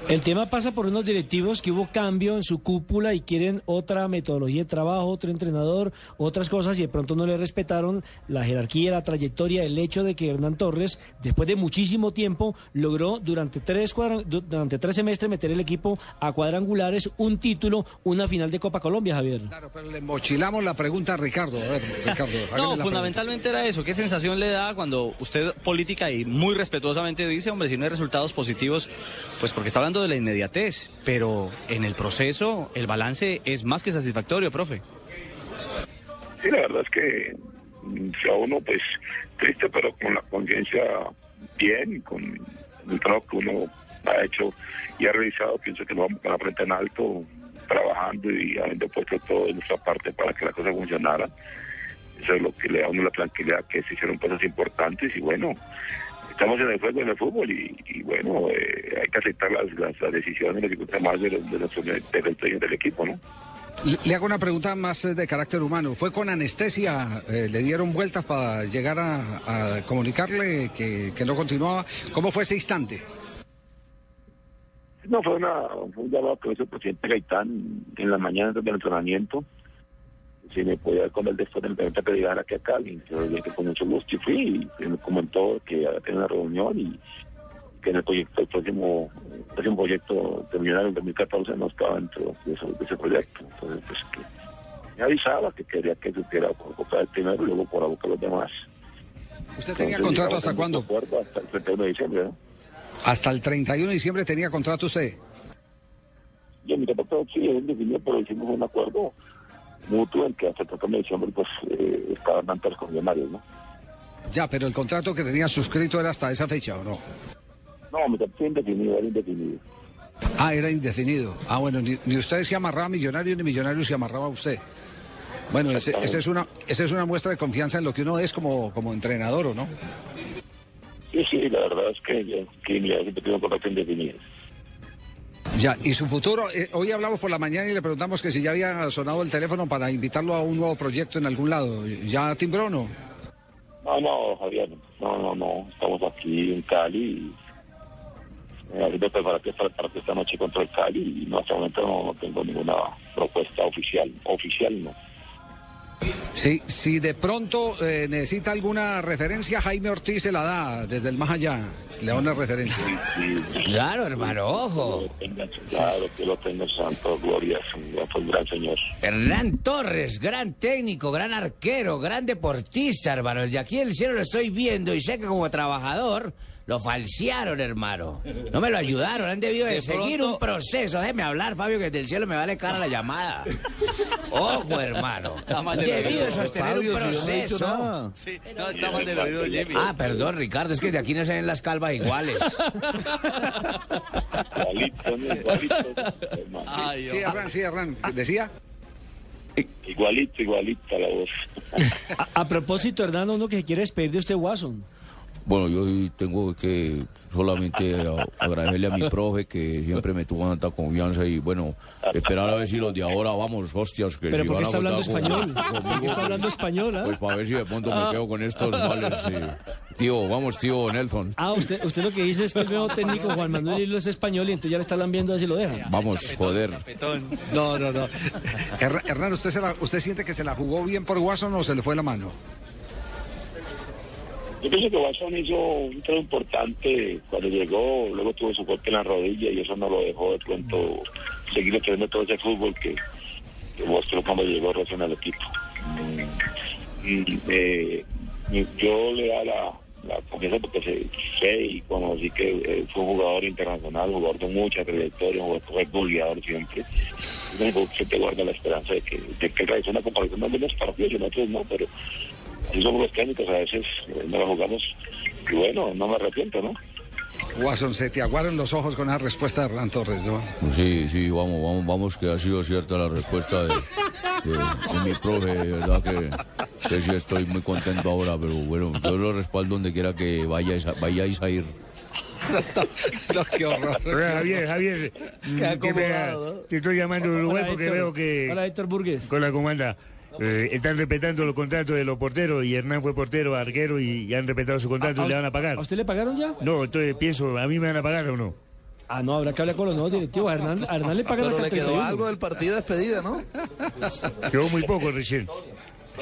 El tema pasa por unos directivos que hubo cambio en su cúpula y quieren otra metodología de trabajo, otro entrenador, otras cosas y de pronto no le respetaron la jerarquía, la trayectoria, el hecho de que Hernán Torres, después de muchísimo tiempo, logró durante tres, durante tres semestres meter el equipo a cuadrangulares, un título, una final de Copa Colombia, Javier. Claro, pero le mochilamos la pregunta a Ricardo. A ver, Ricardo, No, la fundamentalmente era eso. ¿Qué sensación le da cuando usted política y muy respetuosamente dice, hombre, si no hay resultados positivos, pues porque está hablando de la inmediatez, pero en el proceso el balance es más que satisfactorio, profe. Sí, la verdad es que mm, si a uno, pues, triste, pero con la conciencia bien, con el trabajo que uno ha hecho y ha realizado, pienso que lo vamos con la frente en alto, trabajando y habiendo puesto todo de nuestra parte para que la cosa funcionara. Eso es lo que le da a uno la tranquilidad que se hicieron cosas importantes y bueno, estamos en el juego, en el fútbol y, y bueno, eh, hay que aceptar las, las, las decisiones, más de los, de los, de del equipo, ¿no? Le- hago una pregunta más eh, de carácter humano. ¿Fue con anestesia? eh, ¿Le dieron vueltas para llegar a, a comunicarle que, que no continuaba? ¿Cómo fue ese instante? No, fue, una, fue un llamado que hizo el presidente Gaitán en la mañana del entrenamiento. Si me podía él después del entrenamiento que llegara aquí a Cali. Yo dije que con mucho gusto y fui y me comentó que había tenido una reunión y que en el proyecto, el próximo, el próximo proyecto de Millonario en 2014 no estaba dentro de, eso- de ese proyecto. Entonces, pues que me avisaba que quería que supiera por boca del primero y luego por la boca de los demás. ¿Usted tenía Entonces, contrato hasta cuándo? acuerdo Hasta el 31 de diciembre, ¿no? Hasta el 31 de diciembre tenía contrato usted. Yo mi contrato sí es indefinido, pero hicimos un acuerdo mutuo en que hasta el 31 de diciembre pues eh, estaban tantos con millonarios, ¿no? Ya, pero el contrato que tenía suscrito era hasta esa fecha, ¿o no? No, contrato indefinido, era indefinido. Ah, era indefinido. Ah, bueno, ni, ni usted se amarraba a Millonarios ni Millonarios se amarraba a usted. Bueno, ese, ese es una, esa es una muestra de confianza en lo que uno es como, como entrenador, ¿o no? Sí, sí, la verdad es que, yo- que mi siempre tengo un contrato indefinido. Ya, y su futuro, eh, hoy hablamos por la mañana y le preguntamos que si ya había sonado el teléfono para invitarlo a un nuevo proyecto en algún lado. ¿Ya timbró o no? No, no, Javier, no, no, no, estamos aquí en Cali eh, haciendo preparativos para el partido esta noche contra el Cali y no, hasta momento no tengo ninguna propuesta oficial, oficial no. Sí, si de pronto eh, necesita alguna referencia, Jaime Ortiz se la da desde el más allá. Le da una referencia. Claro, hermano, ojo. Claro, que lo tenga santo, gloria, fue un gran señor. Hernán Torres, gran técnico, gran arquero, gran deportista, hermano. Desde aquí el cielo lo estoy viendo y sé que como trabajador lo falsearon, hermano. No me lo ayudaron, han debido de, De seguir pronto- un proceso. Déjeme hablar, Fabio, que desde el cielo me vale cara la llamada. Ojo, hermano. Han del debido de sostener Fabio, un si no proceso. nada. Sí, no, está mal del oído, Jimmy. Ah, perdón, Ricardo, es que de aquí no se ven las calvas iguales. Igualito, ¿no? igualito. hermano. Ay, Sí, Hernán, sí, Hernán. ¿Decía? Igualito, igualita la voz. A, a propósito, Hernán, uno que se quiere despedir de usted, Watson. Bueno, yo hoy tengo que solamente agradecerle a mi profe que siempre me tuvo tanta confianza y bueno, esperar a ver si los de ahora vamos, hostias, que ¿Pero si por qué van a está hablando con- español? ¿Por qué conmigo, está hablando español? Pues para ver si de pronto me quedo con estos males. Tío, vamos, tío Nelson. Ah, usted, usted lo que dice es que el nuevo técnico Juan Manuel Hilo es español y entonces ya le está lambiendo a ver si lo deja. Vamos, joder. No, no, no. Her- Hernán, ¿usted, se la- ¿usted siente que se la jugó bien por Watson o se le fue la mano? Yo pienso que Watson hizo un trabajo importante cuando llegó, luego tuvo su golpe en la rodilla y eso no lo dejó de pronto seguir teniendo todo ese fútbol que, que mostró cuando llegó recién al equipo. Mm, y, eh, y yo le da la, la confianza porque sé, sé y conocí que eh, fue un jugador internacional, jugador de mucha trayectoria, un jugador goleador siempre. Entonces, te guarda la esperanza de que, de que realice una comparación algunos partidos y en otros no, pero así somos los técnicos, a veces eh, no la jugamos y bueno, no me arrepiento, ¿no? Watson, se te aguaron los ojos con la respuesta de Hernán Torres, ¿no? Sí, sí, vamos, vamos, vamos, que ha sido cierta la respuesta de, de- de mi profe, de verdad que, que sí estoy muy contento ahora, pero bueno, yo lo respaldo donde quiera que vayáis a, vayáis a ir. No, qué horror. Hola, Javier, Javier. ¿qué me da? Te estoy llamando de Uruguay Hola, porque Héctor. veo que... Hola, Héctor Burgues. Con la comanda. Eh, están respetando los contratos de los porteros y Hernán fue portero, arquero y, y han respetado su contrato ¿A- y le van a pagar. ¿A usted le pagaron ya? No, entonces pienso, ¿a mí me van a pagar o no? Ah, no, habrá que hablar con los nuevos directivos. A Hernán, a Hernán le pagan Pero hasta le quedó 31. algo del partido de despedida, ¿no? Quedó muy poco recién.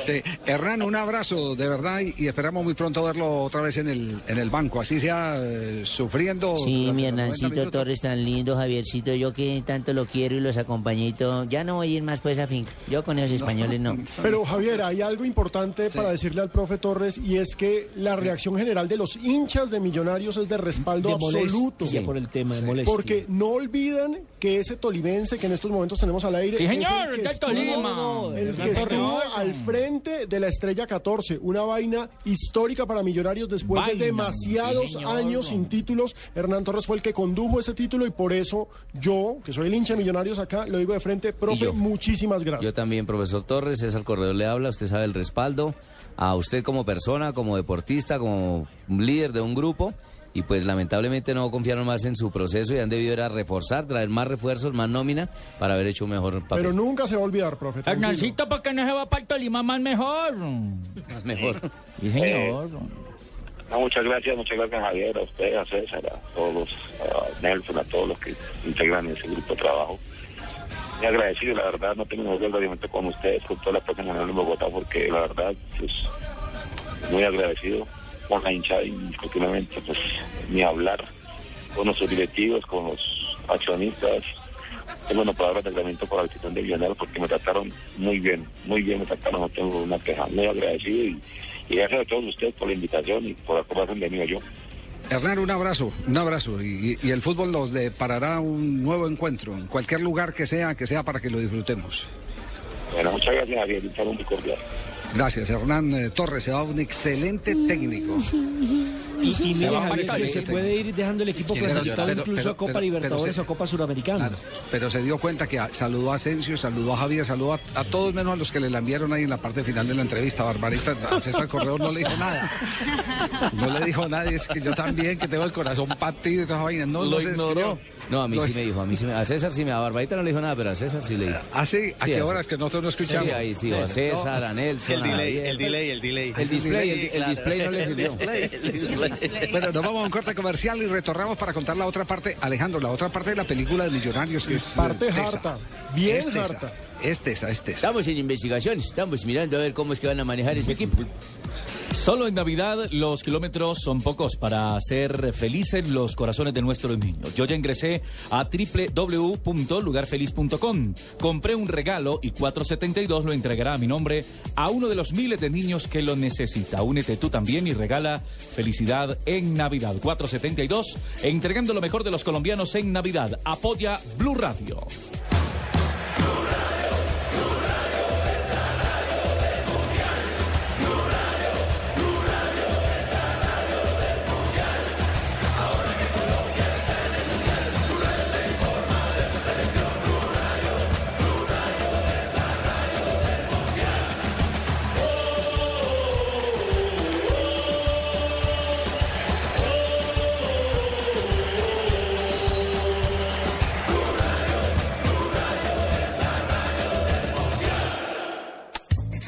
Sí. Hernán, un abrazo de verdad y, y esperamos muy pronto verlo otra vez en el, en el banco, así sea eh, sufriendo. Sí, mi los 90 Hernancito. Torres tan lindo, Javiercito, yo que tanto lo quiero y los acompañé y todo. Ya no voy a ir más pues a finca. Yo con esos españoles no. Pero Javier, hay algo importante para decirle al profe Torres y es que la reacción general de los hinchas de Millonarios es de respaldo De absoluto. por el tema de molestia. Porque no olviden que ese tolimense que en estos momentos tenemos al aire Sí, es señor, el que estuvo, Tolima. el que estuvo al frente de la Estrella 14, una vaina histórica para Millonarios después Vaina, de demasiados sí, señor. años sin títulos. Hernán Torres fue el que condujo ese título y por eso yo, que soy el hincha de Millonarios acá, lo digo de frente, profe, yo. muchísimas gracias. Yo también, profesor Torres, César Corredor le habla, usted sabe el respaldo a usted como persona, como deportista, como líder de un grupo. Y pues lamentablemente no confiaron más en su proceso y han debido ir a reforzar, traer más refuerzos, más nómina para haber hecho un mejor papel. Pero nunca se va a olvidar, profe. Hernancito, ¿por qué no se va para el Tolima más mejor? mejor. Sí, señor. No, muchas gracias, muchas gracias Javier, a usted, a César, a todos, a Nelson, a todos los que integran ese grupo de trabajo. Muy agradecido, la verdad, no tengo ningún agradecimiento con ustedes, con toda la Nacional de Bogotá, porque la verdad, pues, muy agradecido con la hinchada y continuamente, pues, ni hablar con nuestros directivos, con los accionistas. Tengo una palabra de agradecimiento por la decisión de Millonarios porque me trataron muy bien, muy bien me trataron, no tengo una queja, muy agradecido y, y gracias a todos ustedes por la invitación y por acordarse de mí yo. Hernán, un abrazo, un abrazo. Y, y el fútbol nos deparará un nuevo encuentro, en cualquier lugar que sea, que sea para que lo disfrutemos. Bueno, muchas gracias Javier, un saludo muy cordial. Gracias, Hernán eh, Torres, se va un excelente técnico. Y, y Se Javier, para que se puede ir dejando el equipo clasificado pero- incluso pero- a Copa pero- Libertadores pero o Copa Suramericana. Pero se dio cuenta que a- saludó a Asensio, saludó a Javier, saludó a, a todos menos a los que le la enviaron ahí en la parte final de la entrevista. Barbarita, a César Correo no le dijo nada. No le dijo a nadie, es que yo también, que tengo el corazón partido y toda esa vaina. No, Lo no se ignoró. No, a mí sí me dijo, a mí sí me, a César sí me, a Barbarita no le dijo nada, pero a César sí le dijo. ¿Ah, sí? ¿A qué a- horas que nosotros no escuchamos? Sí, ahí sí, a César, a Nelson, El a delay, el delay, el delay. El display, el, el display no le sirvió. Bueno, nos vamos a un corte comercial y retornamos para contar la otra parte. Alejandro, la otra parte de la película de Millonarios que es. Parte eh, tesa. harta, bien Es tesa. harta. Es Tesa, es Tesa. Estamos en investigación, estamos mirando a ver cómo es que van a manejar ese equipo. Solo en Navidad los kilómetros son pocos para hacer felices los corazones de nuestros niños. Yo ya ingresé a www.lugarfeliz.com. Compré un regalo y 472 lo entregará a mi nombre a uno de los miles de niños que lo necesita. Únete tú también y regala felicidad en Navidad. 472, entregando lo mejor de los colombianos en Navidad. Apoya Blue Radio.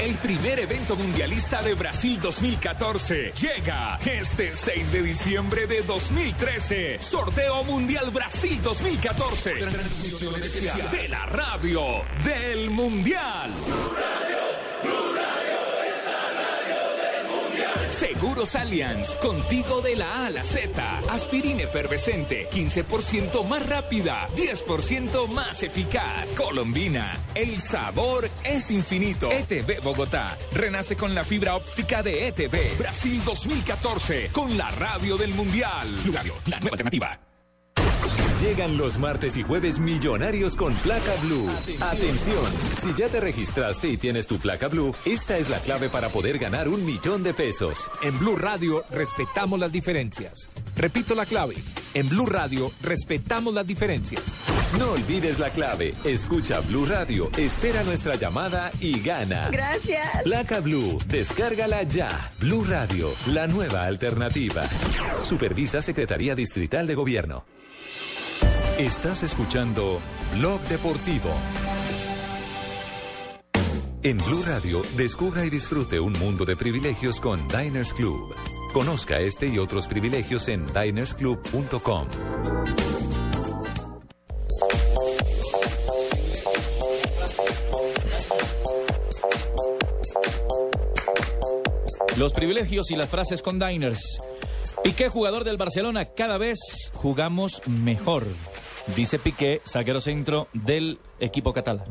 El primer evento mundialista de Brasil 2014 llega este 6 de diciembre de 2013. Sorteo Mundial Brasil 2014. Transmisión especial de la radio del Mundial. Seguros Allianz, contigo de la A a la Z. Aspirina efervescente, 15% más rápida, 10% más eficaz. Colombina, el sabor es infinito. ETV Bogotá, renace con la fibra óptica de ETV. Brasil 2014, con la radio del Mundial. Blue Radio, la nueva alternativa. Llegan los martes y jueves millonarios con placa blue. Atención. si ya te registraste y tienes tu placa blue, esta es la clave para poder ganar un millón de pesos. En Blue Radio respetamos las diferencias. Repito la clave. En Blue Radio respetamos las diferencias. No olvides la clave. Escucha Blue Radio, espera nuestra llamada y gana. Gracias. Placa Blue, descárgala ya. Blue Radio, la nueva alternativa. Supervisa Secretaría Distrital de Gobierno. Estás escuchando Blog Deportivo. En Blue Radio, descubra y disfrute un mundo de privilegios con Diners Club. Conozca este y otros privilegios en dinersclub.com. Los privilegios y las frases con Diners. Piqué, jugador del Barcelona, cada vez jugamos mejor. Dice Piqué, zaguero centro del equipo catalán.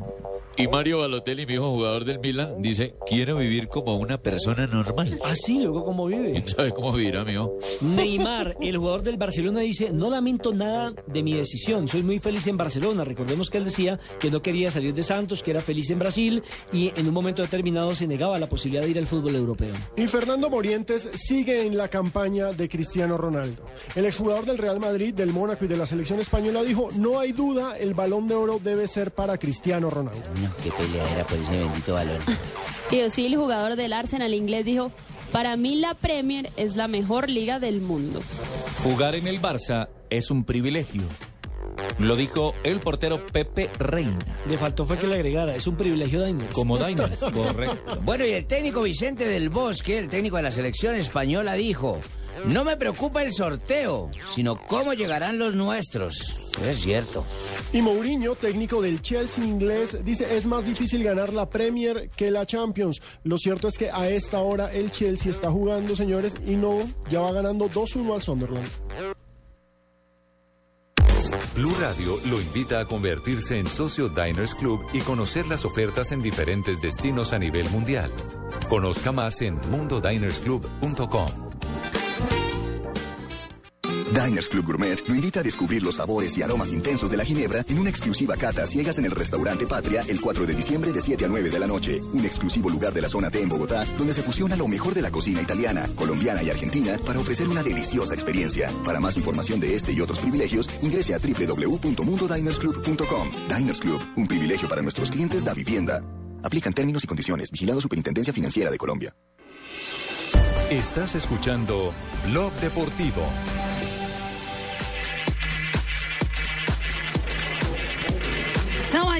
Y Mario Balotelli, mi hijo jugador del Milan, dice, quiero vivir como una persona normal. Ah, sí, luego cómo vive. ¿Quién sabe cómo vivirá, mijo? Neymar, el jugador del Barcelona, dice, no lamento nada de mi decisión, soy muy feliz en Barcelona. Recordemos que él decía que no quería salir de Santos, que era feliz en Brasil y en un momento determinado se negaba la posibilidad de ir al fútbol europeo. Y Fernando Morientes sigue en la campaña de Cristiano Ronaldo. El exjugador del Real Madrid, del Mónaco y de la selección española dijo, no hay duda, el balón de oro debe ser para Cristiano Ronaldo. No, qué peleadera por ese bendito balón. Y el jugador del Arsenal inglés, dijo, para mí la Premier es la mejor liga del mundo. Jugar en el Barça es un privilegio. Lo dijo el portero Pepe Reina. Le faltó fue que le agregara, es un privilegio Diners. Como Diners, correcto. Bueno, y el técnico Vicente del Bosque, el técnico de la selección española, dijo, no me preocupa el sorteo, sino cómo llegarán los nuestros. Es cierto. Y Mourinho, técnico del Chelsea inglés, dice es más difícil ganar la Premier que la Champions. Lo cierto es que a esta hora el Chelsea está jugando, señores, y no, ya va ganando 2-1 al Sunderland. Blue Radio lo invita a convertirse en socio Diners Club y conocer las ofertas en diferentes destinos a nivel mundial. Conozca más en mundodinersclub.com. Diners Club Gourmet lo invita a descubrir los sabores y aromas intensos de la ginebra en una exclusiva cata ciegas en el restaurante Patria el 4 de diciembre de 7 a 9 de la noche. Un exclusivo lugar de la zona T en Bogotá donde se fusiona lo mejor de la cocina italiana, colombiana y argentina para ofrecer una deliciosa experiencia. Para más información de este y otros privilegios, ingrese a www.mundodinersclub.com. Diners Club, un privilegio para nuestros clientes da vivienda. Aplican términos y condiciones. Vigilado Superintendencia Financiera de Colombia. Estás escuchando Blog Deportivo.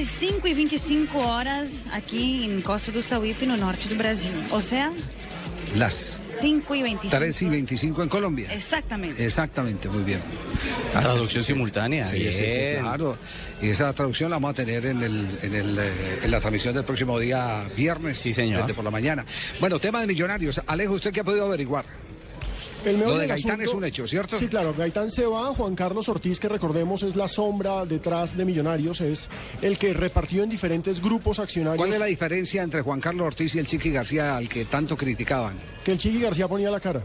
São as 5 e 25 horas aqui em Costa do Sauípe, no norte do Brasil. O sea, Las 5 y 25. 3 y 25 en Colombia. Exactamente. Exactamente, muy bien. Traducción simultánea. Sí, sí, claro. Y esa traducción la vamos a tener en, el, en, el, eh, en la transmisión del próximo día viernes. Sí, señor. Desde por la mañana. Bueno, tema de millonarios. Alejo, ¿usted qué ha podido averiguar? El Lo de Gaitán asunto- es un hecho, ¿cierto? Sí, claro, Gaitán se va, Juan Carlos Ortiz, que recordemos es la sombra detrás de Millonarios, es el que repartió en diferentes grupos accionarios. ¿Cuál es la diferencia entre Juan Carlos Ortiz y el Chiqui García al que tanto criticaban? Que el Chiqui García ponía la cara.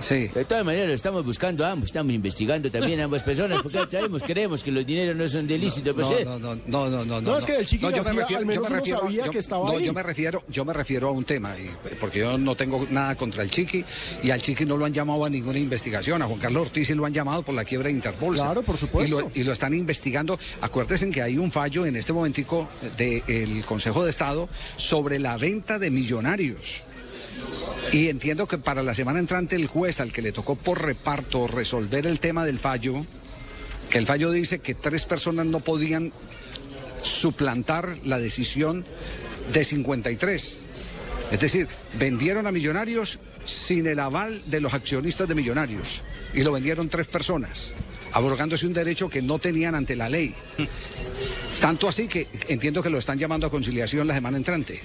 Sí. De todas maneras, lo estamos buscando ambos, estamos investigando también a ambas personas, porque sabemos, creemos que los dineros no son de ilícito, pues, No, ¿eh? no, no, no, no, no, No, es que el Chiqui yo me refiero- al yo me refiero- sabía yo- que estaba no, ahí. yo me refiero, yo me refiero a un tema, y- porque yo no tengo nada contra el Chiqui y al Chiqui no lo han llamado a ninguna investigación. A Juan Carlos Ortiz sí lo han llamado por la quiebra de Interpol. Claro, por supuesto. Y lo, y lo están investigando. Acuérdense que hay un fallo en este momentico del Consejo de Estado sobre la venta de millonarios. Y entiendo que para la semana entrante el juez al que le tocó por reparto resolver el tema del fallo, que el fallo dice que tres personas no podían suplantar la decisión de 53. Es decir, vendieron a Millonarios sin el aval de los accionistas de Millonarios y lo vendieron tres personas, abrogándose un derecho que no tenían ante la ley. Tanto así que entiendo que lo están llamando a conciliación la semana entrante.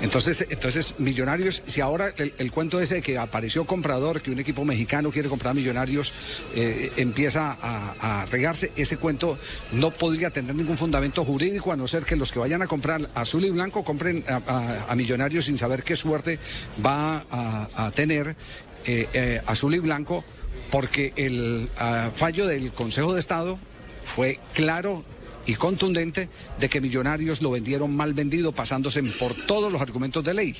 Entonces, entonces Millonarios, si ahora el, cuento ese de que apareció comprador, que un equipo mexicano quiere comprar a Millonarios, eh, empieza a, regarse, ese cuento no podría tener ningún fundamento jurídico, a no ser que los que vayan a comprar azul y blanco compren a, Millonarios sin saber qué suerte va a, a tener eh, eh, azul y blanco, porque el ah, fallo del Consejo de Estado fue claro y contundente de que Millonarios lo vendieron mal vendido, pasándose por todos los argumentos de ley.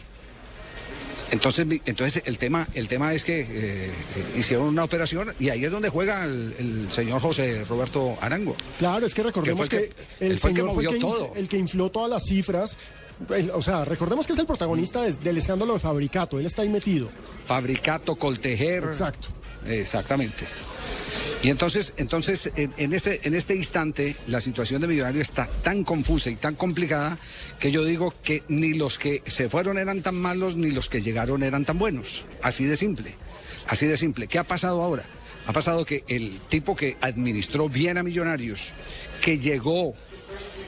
Entonces, entonces el tema, el tema es que eh, hicieron una operación y ahí es donde juega el, el señor José Roberto Arango. Claro, es que recordemos Que el señor fue el que, todo. el que infló todas las cifras. El- O sea, recordemos que es el protagonista del escándalo de Fabricato, él está ahí metido. Fabricato, Coltejer. Exacto. Exactamente. Y entonces, entonces en, en este, en este instante, la situación de Millonarios está tan confusa y tan complicada que yo digo que ni los que se fueron eran tan malos, ni los que llegaron eran tan buenos. Así de simple. Así de simple. ¿Qué ha pasado ahora? Ha pasado que el tipo que administró bien a Millonarios, que llegó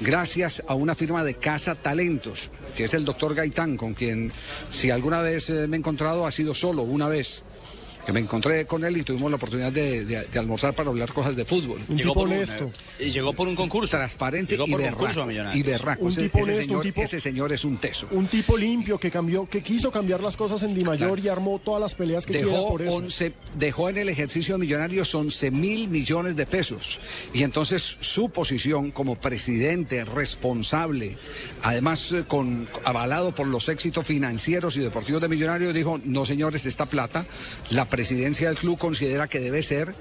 gracias a una firma de Casa Talentos, que es el doctor Gaitán, con quien si alguna vez eh, me he encontrado ha sido solo una vez. Que me encontré con él y tuvimos la oportunidad de, de- de almorzar para hablar cosas de fútbol. Un Llegó tipo por un, honesto. eh, y llegó por un concurso. Transparente Llegó y por berraco. concurso a Millonarios. Y berraco. Un Ese- tipo ese, honesto, un señor, tipo- ese señor es un teso. Un tipo limpio que cambió, que quiso cambiar las cosas en Di Mayor y armó todas las peleas que quiera dejó, por eso. 11, dejó en el ejercicio de Millonarios 11 mil millones de pesos. Y entonces su posición como presidente responsable, además eh, con, avalado por los éxitos financieros y deportivos de Millonarios, dijo, no señores, esta plata, la presidencia del club considera que debe ser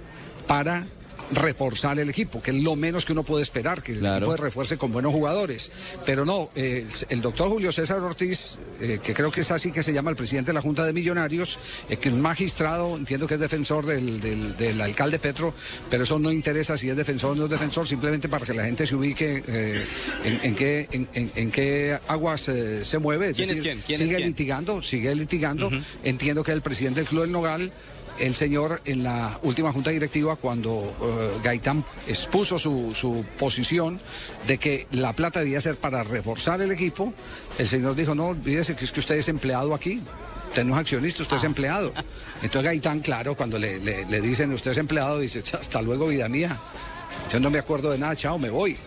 para reforzar el equipo, que es lo menos que uno puede esperar, que el equipo se refuerce con buenos jugadores. Pero no, eh, el, el doctor Julio César Ortiz, eh, que creo que es así que se llama el presidente de la Junta de Millonarios, eh, que es un magistrado, entiendo que es defensor del, del- del alcalde Petro, pero eso no interesa si es defensor o no es defensor, simplemente para que la gente se ubique eh, en, en qué, en, en- en qué aguas eh, se mueve. ¿Quién es quién? ¿Quién es sigue quién? litigando, sigue litigando. Entiendo que el presidente del Club del Nogal, el señor en la última junta directiva, cuando eh, Gaitán expuso su, su posición de que la plata debía ser para reforzar el equipo, el señor dijo, no, olvídese que es que usted es empleado aquí. Usted no es accionista, usted es empleado. Entonces Gaitán, claro, cuando le, le- le dicen usted es empleado, dice, hasta luego, vida mía. Yo no me acuerdo de nada, chao, me voy.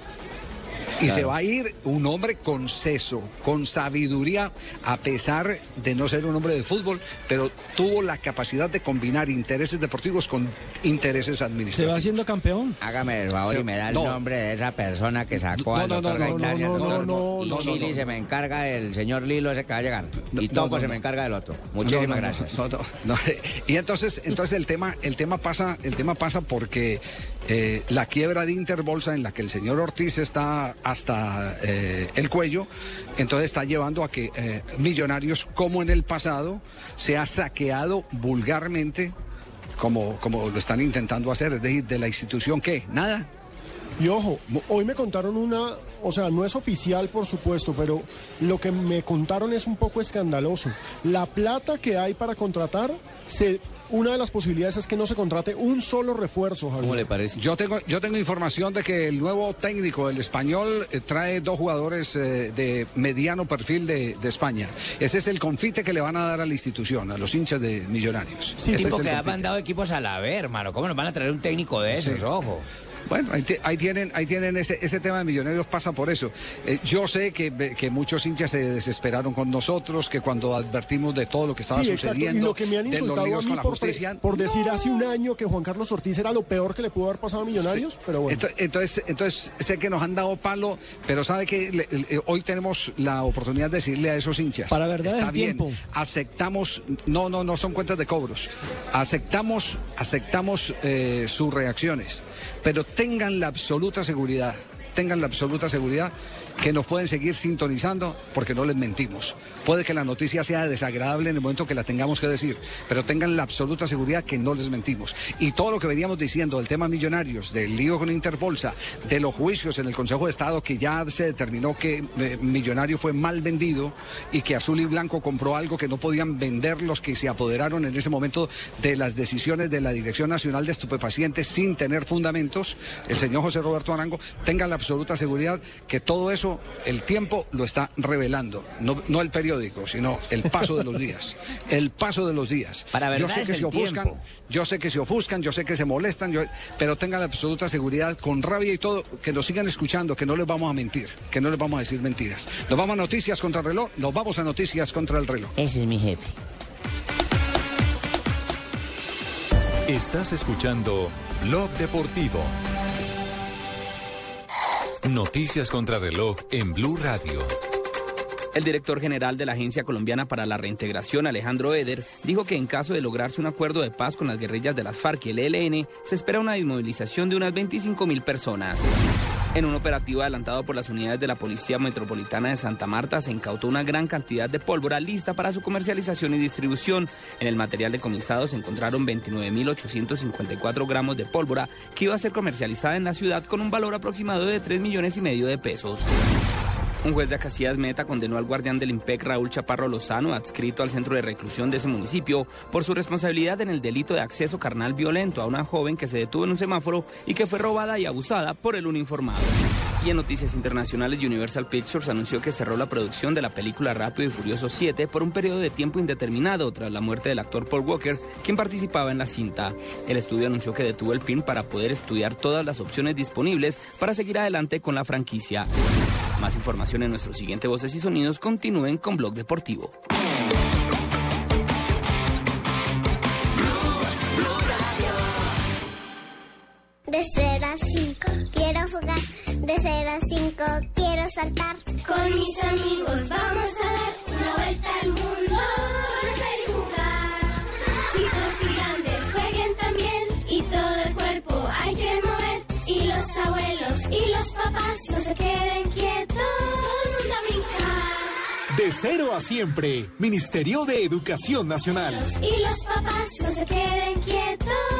Y Claro. se va a ir un hombre con seso, con sabiduría, a pesar de no ser un hombre de fútbol, pero tuvo la capacidad de combinar intereses deportivos con intereses ¿Se administrativos. va haciendo campeón? Hágame el favor Se- y me da el no. nombre de esa persona que sacó No, al no, doctor no, no, Gaitán y al no, no, doctor no, Mo- no, y no, se me encarga el señor Lilo ese que va a llegar. Y Topo no, se me encarga del otro. Muchísimas no, no, gracias. no, no, no. Y entonces, entonces el tema, el tema pasa, el tema pasa porque eh, la quiebra de Interbolsa en la que el señor Ortiz está hasta eh, el cuello, entonces está llevando a que eh, Millonarios, como en el pasado, se ha saqueado vulgarmente, como, como lo están intentando hacer, es decir, de la institución que nada. Y ojo, hoy me contaron una, o sea, no es oficial por supuesto, pero lo que me contaron es un poco escandaloso. La plata que hay para contratar, se, una de las posibilidades es que no se contrate un solo refuerzo, Javier. parece? Yo tengo, yo tengo información de que el nuevo técnico, el español, eh, trae dos jugadores eh, de mediano perfil de, de España. Ese es el confite que le van a dar a la institución, a los hinchas de Millonarios. Sí, tipo es el que ha mandado equipos a la ver, hermano. ¿Cómo nos van a traer un técnico de esos? Sí. Ojo. Bueno, ahí, ahí tienen, ahí tienen ese, ese tema de millonarios pasa por eso. Eh, yo sé que, que muchos hinchas se desesperaron con nosotros, que cuando advertimos de todo lo que estaba Sí, exacto. Y sucediendo, lo que me han de los insultado a mí con la por, justicia, por decir hace un año que Juan Carlos Ortiz era lo peor que le pudo haber pasado a Millonarios, pero bueno. Ento- Entonces, entonces, sé que nos han dado palo, pero sabe que le- le- hoy tenemos la oportunidad de decirle a esos hinchas. Para verdad está bien, tiempo. aceptamos, no, no, no son cuentas de cobros. Aceptamos, aceptamos eh, sus reacciones, pero tengan la absoluta seguridad, tengan la absoluta seguridad que nos pueden seguir sintonizando porque no les mentimos. Puede que la noticia sea desagradable en el momento que la tengamos que decir, pero tengan la absoluta seguridad que no les mentimos. Y todo lo que veníamos diciendo del tema millonarios, del lío con Interbolsa, de los juicios en el Consejo de Estado, que ya se determinó que eh, Millonario fue mal vendido y que Azul y Blanco compró algo que no podían vender los que se apoderaron en ese momento de las decisiones de la Dirección Nacional de Estupefacientes sin tener fundamentos, el señor José Roberto Arango tenga la absoluta seguridad que todo eso el tiempo lo está revelando, no, no el periódico, sino el paso de los días, el paso de los días. Para yo verdad sé es que el se ofuscan, tiempo. yo sé que se ofuscan, yo sé que se molestan, yo- pero tengan la absoluta seguridad, con rabia y todo, que nos sigan escuchando, que no les vamos a mentir, que no les vamos a decir mentiras. Nos vamos a noticias contra el reloj, nos vamos a noticias contra el reloj. Ese es mi jefe. Estás escuchando Blog Deportivo. Noticias contra reloj en Blue Radio. El director general de la Agencia Colombiana para la Reintegración, Alejandro Eder, dijo que en caso de lograrse un acuerdo de paz con las guerrillas de las FARC y el ELN, se espera una desmovilización de unas 25 mil personas. En un operativo adelantado por las unidades de la Policía Metropolitana de Santa Marta, se incautó una gran cantidad de pólvora lista para su comercialización y distribución. En el material decomisado se encontraron 29.854 gramos de pólvora que iba a ser comercializada en la ciudad con un valor aproximado de 3 millones y medio de pesos. Un juez de Acacias Meta condenó al guardián del IMPEC Raúl Chaparro Lozano, adscrito al centro de reclusión de ese municipio, por su responsabilidad en el delito de acceso carnal violento a una joven que se detuvo en un semáforo y que fue robada y abusada por el uniformado. Y en noticias internacionales, Universal Pictures anunció que cerró la producción de la película Rápido y Furioso 7 por un periodo de tiempo indeterminado tras la muerte del actor Paul Walker, quien participaba en la cinta. El estudio anunció que detuvo el film para poder estudiar todas las opciones disponibles para seguir adelante con la franquicia. Más información en nuestro siguiente Voces y Sonidos. Continúen con Blog Deportivo. De 0 a 5 quiero jugar, de 0 a 5 quiero saltar. Con mis amigos vamos a dar una vuelta al mundo. Conocer y jugar. Chicos y grandes jueguen también y todo el cuerpo hay que mover. Y los abuelos y los papás no se queden quietos. De cero a siempre, Ministerio de Educación Nacional. Y los papás no se queden quietos.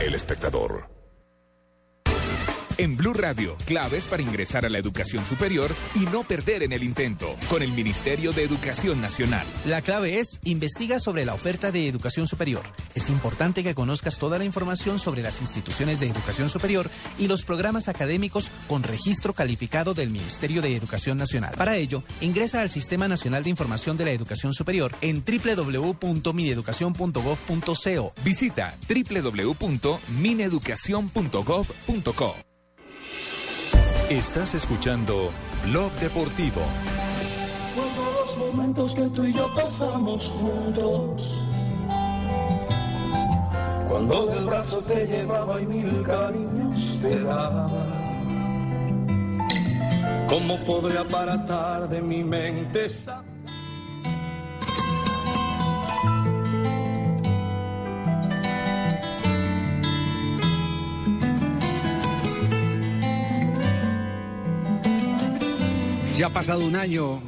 El espectador. En Blue Radio, claves para ingresar a la educación superior y no perder en el intento. Con el Ministerio de Educación Nacional. La clave es investiga sobre la oferta de educación superior. Es importante que conozcas toda la información sobre las instituciones de educación superior y los programas académicos con registro calificado del Ministerio de Educación Nacional. Para ello, ingresa al Sistema Nacional de Información de la Educación Superior en www.mineducacion.gov.co. Visita www.mineducacion.gov.co. Estás escuchando Blog Deportivo. Cuando los momentos que tú y yo pasamos juntos. Cuando del brazo te llevaba y mil cariños te daba. ¿Cómo podré aparatar de mi mente esa... Ya ha pasado un año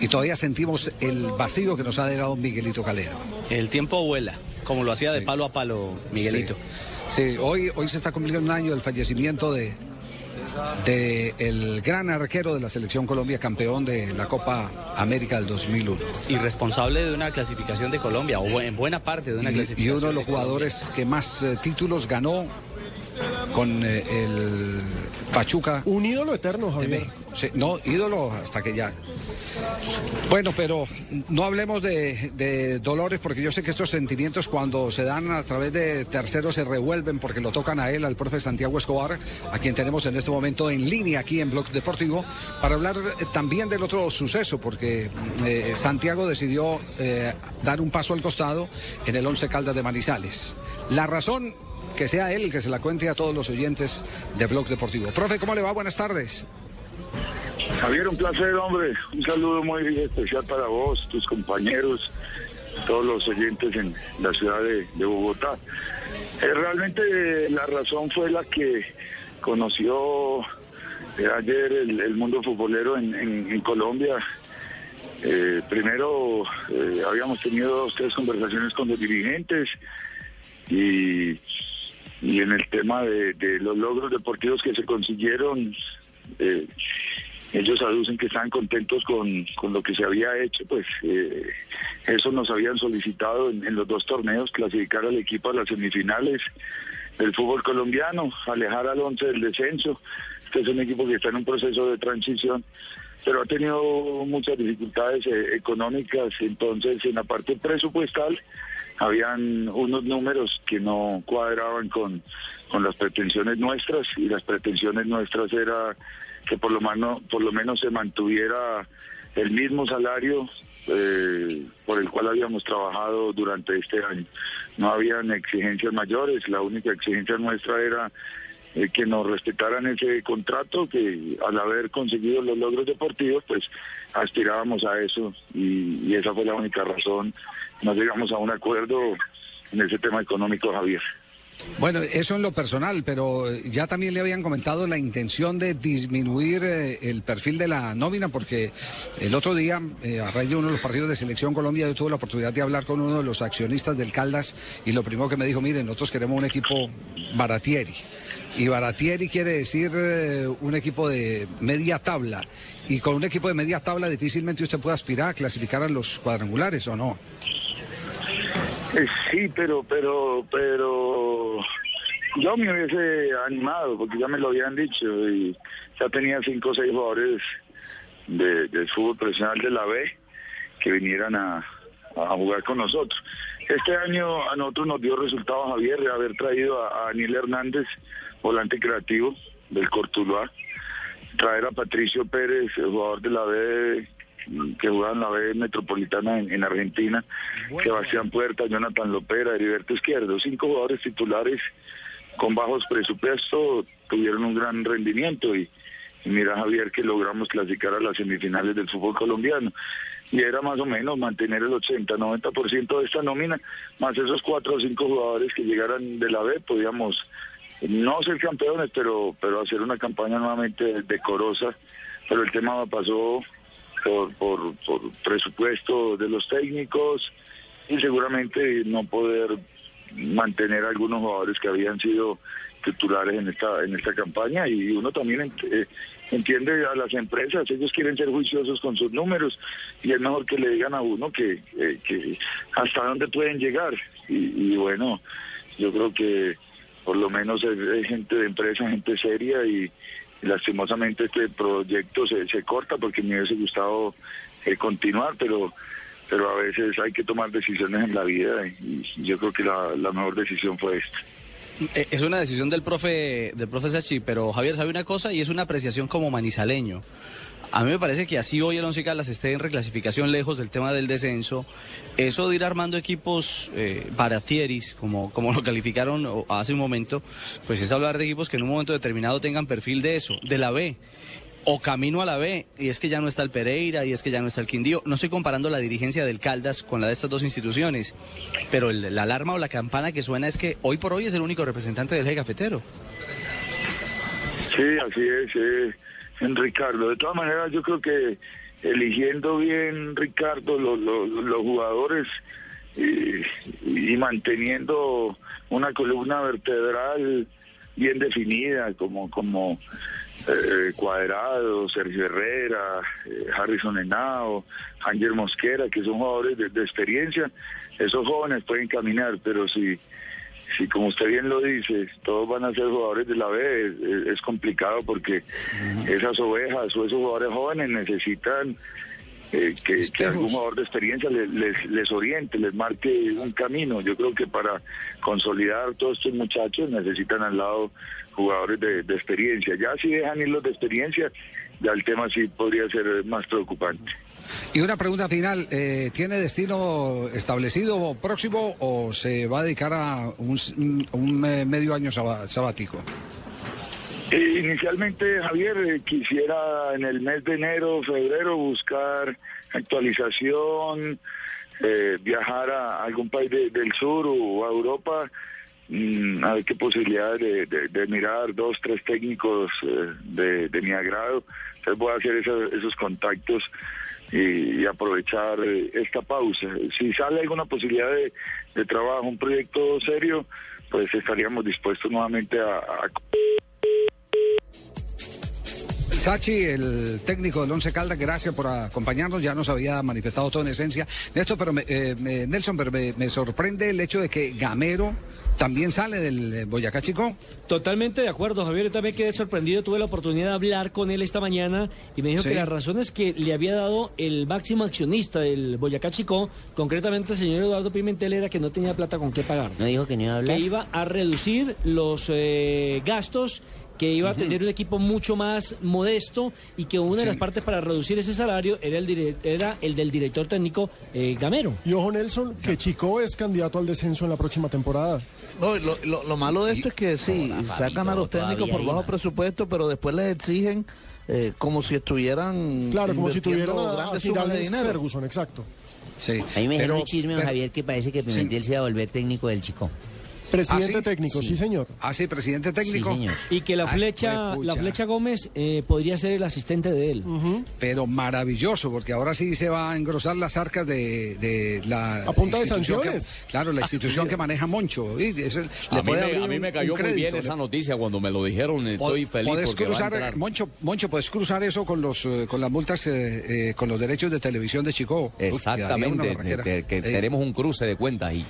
y todavía sentimos el vacío que nos ha dejado Miguelito Calero. El tiempo vuela, como lo hacía de palo a palo Miguelito. Sí, sí, hoy, hoy se está cumpliendo un año del fallecimiento de, de el gran arquero de la selección Colombia, campeón de la Copa América del 2001. Y responsable de una clasificación de Colombia, o en buena parte de una Y, clasificación. y uno de los jugadores que más eh, títulos ganó con eh, el Pachuca. Un ídolo eterno, Javier. Sí, no, ídolo hasta que ya. Bueno, pero no hablemos de, de dolores porque yo sé que estos sentimientos cuando se dan a través de terceros se revuelven porque lo tocan a él, al profe Santiago Escobar, a quien tenemos en este momento en línea aquí en Blog Deportivo, para hablar eh, también del otro suceso, porque eh, Santiago decidió eh, dar un paso al costado en el Once Caldas de Manizales. La razón que sea él el que se la cuente a todos los oyentes de Blog Deportivo. Profe, ¿cómo le va? Buenas tardes. Javier, un placer, hombre. Un saludo muy especial para vos, tus compañeros, todos los oyentes en la ciudad de, Bogotá. Eh, realmente eh, la razón fue la que conoció eh, ayer el, mundo futbolero en, Colombia. Primero habíamos tenido dos, tres conversaciones con los dirigentes y, y en el tema de, los logros deportivos que se consiguieron, eh, ellos aducen que estaban contentos con, con lo que se había hecho, pues eh, eso nos habían solicitado en, en los dos torneos, clasificar al equipo a las semifinales del fútbol colombiano, alejar al once del descenso. Este es un equipo que está en un proceso de transición, pero ha tenido muchas dificultades eh, económicas, entonces en la parte presupuestal habían unos números que no cuadraban con, con las pretensiones nuestras y las pretensiones nuestras era que por lo menos, por lo menos se mantuviera el mismo salario eh, por el cual habíamos trabajado durante este año. No habían exigencias mayores, la única exigencia nuestra era eh, que nos respetaran ese contrato, que al haber conseguido los logros deportivos, pues aspirábamos a eso y esa fue la única razón. No llegamos a un acuerdo en ese tema económico, Javier. Bueno, eso en lo personal, pero ya también le habían comentado la intención de disminuir eh, el perfil de la nómina, porque el otro día, eh, a raíz de uno de los partidos de Selección Colombia, yo tuve la oportunidad de hablar con uno de los accionistas del Caldas y lo primero que me dijo, miren, nosotros queremos un equipo baratieri. Y baratieri quiere decir eh, un equipo de media tabla. Y con un equipo de media tabla difícilmente usted puede aspirar a clasificar a los cuadrangulares, ¿o no? Sí, pero, pero, pero yo me hubiese animado porque ya me lo habían dicho y ya tenía cinco o seis jugadores de, del fútbol profesional de la B que vinieran a, jugar con nosotros. Este año a nosotros nos dio resultado Javier de haber traído a, a Daniel Hernández, volante creativo del Cortuluá, traer a Patricio Pérez, el jugador de la B que jugaba en la B Metropolitana en, en Argentina, Sebastián Puerta, Jonathan Lopera, Heriberto Izquierdo, cinco jugadores titulares con bajos presupuestos tuvieron un gran rendimiento y, y mira Javier que logramos clasificar a las semifinales del fútbol colombiano. Y era más o menos mantener el 80-90% de esta nómina, más esos cuatro o cinco jugadores que llegaran de la B, podíamos no ser campeones, pero pero hacer una campaña nuevamente decorosa, pero el tema pasó por, por, presupuesto de los técnicos y seguramente no poder mantener algunos jugadores que habían sido titulares en esta en esta campaña. Y uno también eh, entiende a las empresas, ellos quieren ser juiciosos con sus números y es mejor que le digan a uno que, eh, hasta dónde pueden llegar. Y, y bueno, yo creo que por lo menos es gente de empresa, gente seria y lastimosamente este proyecto se, se corta porque me hubiese gustado eh, continuar, pero pero a veces hay que tomar decisiones en la vida y, yo creo que la, la mejor decisión fue esta. Eh, Es una decisión del profe, del profe Sachi, pero Javier sabe una cosa y es una apreciación como manizaleño. A mí me parece que así hoy el Caldas esté en reclasificación lejos del tema del descenso. Eso de ir armando equipos eh, baratieris, como, como lo calificaron hace un momento, pues es hablar de equipos que en un momento determinado tengan perfil de eso, de la B o camino a la B, y es que ya no está el Pereira, y es que ya no está el Quindío. No estoy comparando la dirigencia del Caldas con la de estas dos instituciones, pero el- la alarma o la campana que suena es que hoy por hoy es el único representante del eje cafetero. Sí, así es, eh, en Ricardo. De todas maneras, yo creo que eligiendo bien, Ricardo, lo- lo- los jugadores y, y manteniendo una columna vertebral bien definida, como como eh, Cuadrado, Sergio Herrera, eh, Harrison Henao, Ángel Mosquera, que son jugadores de experiencia, esos jóvenes pueden caminar, pero si si como usted bien lo dice, todos van a ser jugadores de la B, es, complicado porque esas ovejas o esos jugadores jóvenes necesitan eh, que, que algún jugador de experiencia les, les, les oriente, les marque un camino. Yo creo que para consolidar todos estos muchachos necesitan al lado jugadores de, de experiencia. Ya si dejan ir los de experiencia, ya el tema sí podría ser más preocupante. Y una pregunta final, eh, ¿tiene destino establecido próximo o se va a dedicar a un, eh, medio año sabático? Eh, Inicialmente, Javier, eh, quisiera en el mes de enero, febrero, buscar actualización, viajar a algún país de- del sur o a Europa, mm, a ver qué posibilidades de, de- mirar dos, tres técnicos eh, de, mi agrado. Entonces voy a hacer esos, contactos y, aprovechar eh, esta pausa. Si sale alguna posibilidad de, trabajo, un proyecto serio, pues estaríamos dispuestos nuevamente a- Sachi, el técnico del Once Caldas, gracias por acompañarnos. Ya nos había manifestado todo en esencia esto, pero me- eh, Nelson, pero me sorprende el hecho de que Gamero también sale del eh, Boyacá Chico. Totalmente de acuerdo, Javier. Yo también quedé sorprendido. Tuve la oportunidad de hablar con él esta mañana y me dijo Sí. que las razones que le había dado el máximo accionista del Boyacá Chico, concretamente el señor Eduardo Pimentel, era que no tenía plata con qué pagar. ¿No dijo que no iba a hablar? Que iba a reducir los eh, gastos que iba a tener un equipo mucho más modesto y que una de las partes para reducir ese salario era el, dire- era el del director técnico eh, Gamero. Y ojo, Nelson, que Chico es candidato al descenso en la próxima temporada. No, lo, lo- lo malo de esto es que sí, sacan a los técnicos por bajo presupuesto, pero después les exigen eh, como si estuvieran Claro, como si tuvieran a, a grandes Sir sumas de dinero. Ferguson, exacto. Sí. A mí me dijeron pero- un chisme, pero- Javier, que parece que Pimentel se iba a volver técnico del chico. Presidente ¿Ah, sí? técnico, sí, señor. Ah, sí, presidente técnico. Sí, señor. Y que la Ay, flecha, la flecha Gómez eh, podría ser el asistente de él. Pero maravilloso, porque ahora sí se va a engrosar las arcas de, de la. A punta de que- sanciones. claro, la institución que maneja Moncho. Y eso le A mí, me, abrir a mí un- me un cayó muy bien esa noticia cuando me lo dijeron. Estoy feliz podés porque va a cruzar, entrar. Moncho, Moncho, puedes cruzar eso con los eh, con las multas, eh, eh, con los derechos de televisión de Chico. Exactamente, que, que Eh, tenemos un cruce de cuentas ahí.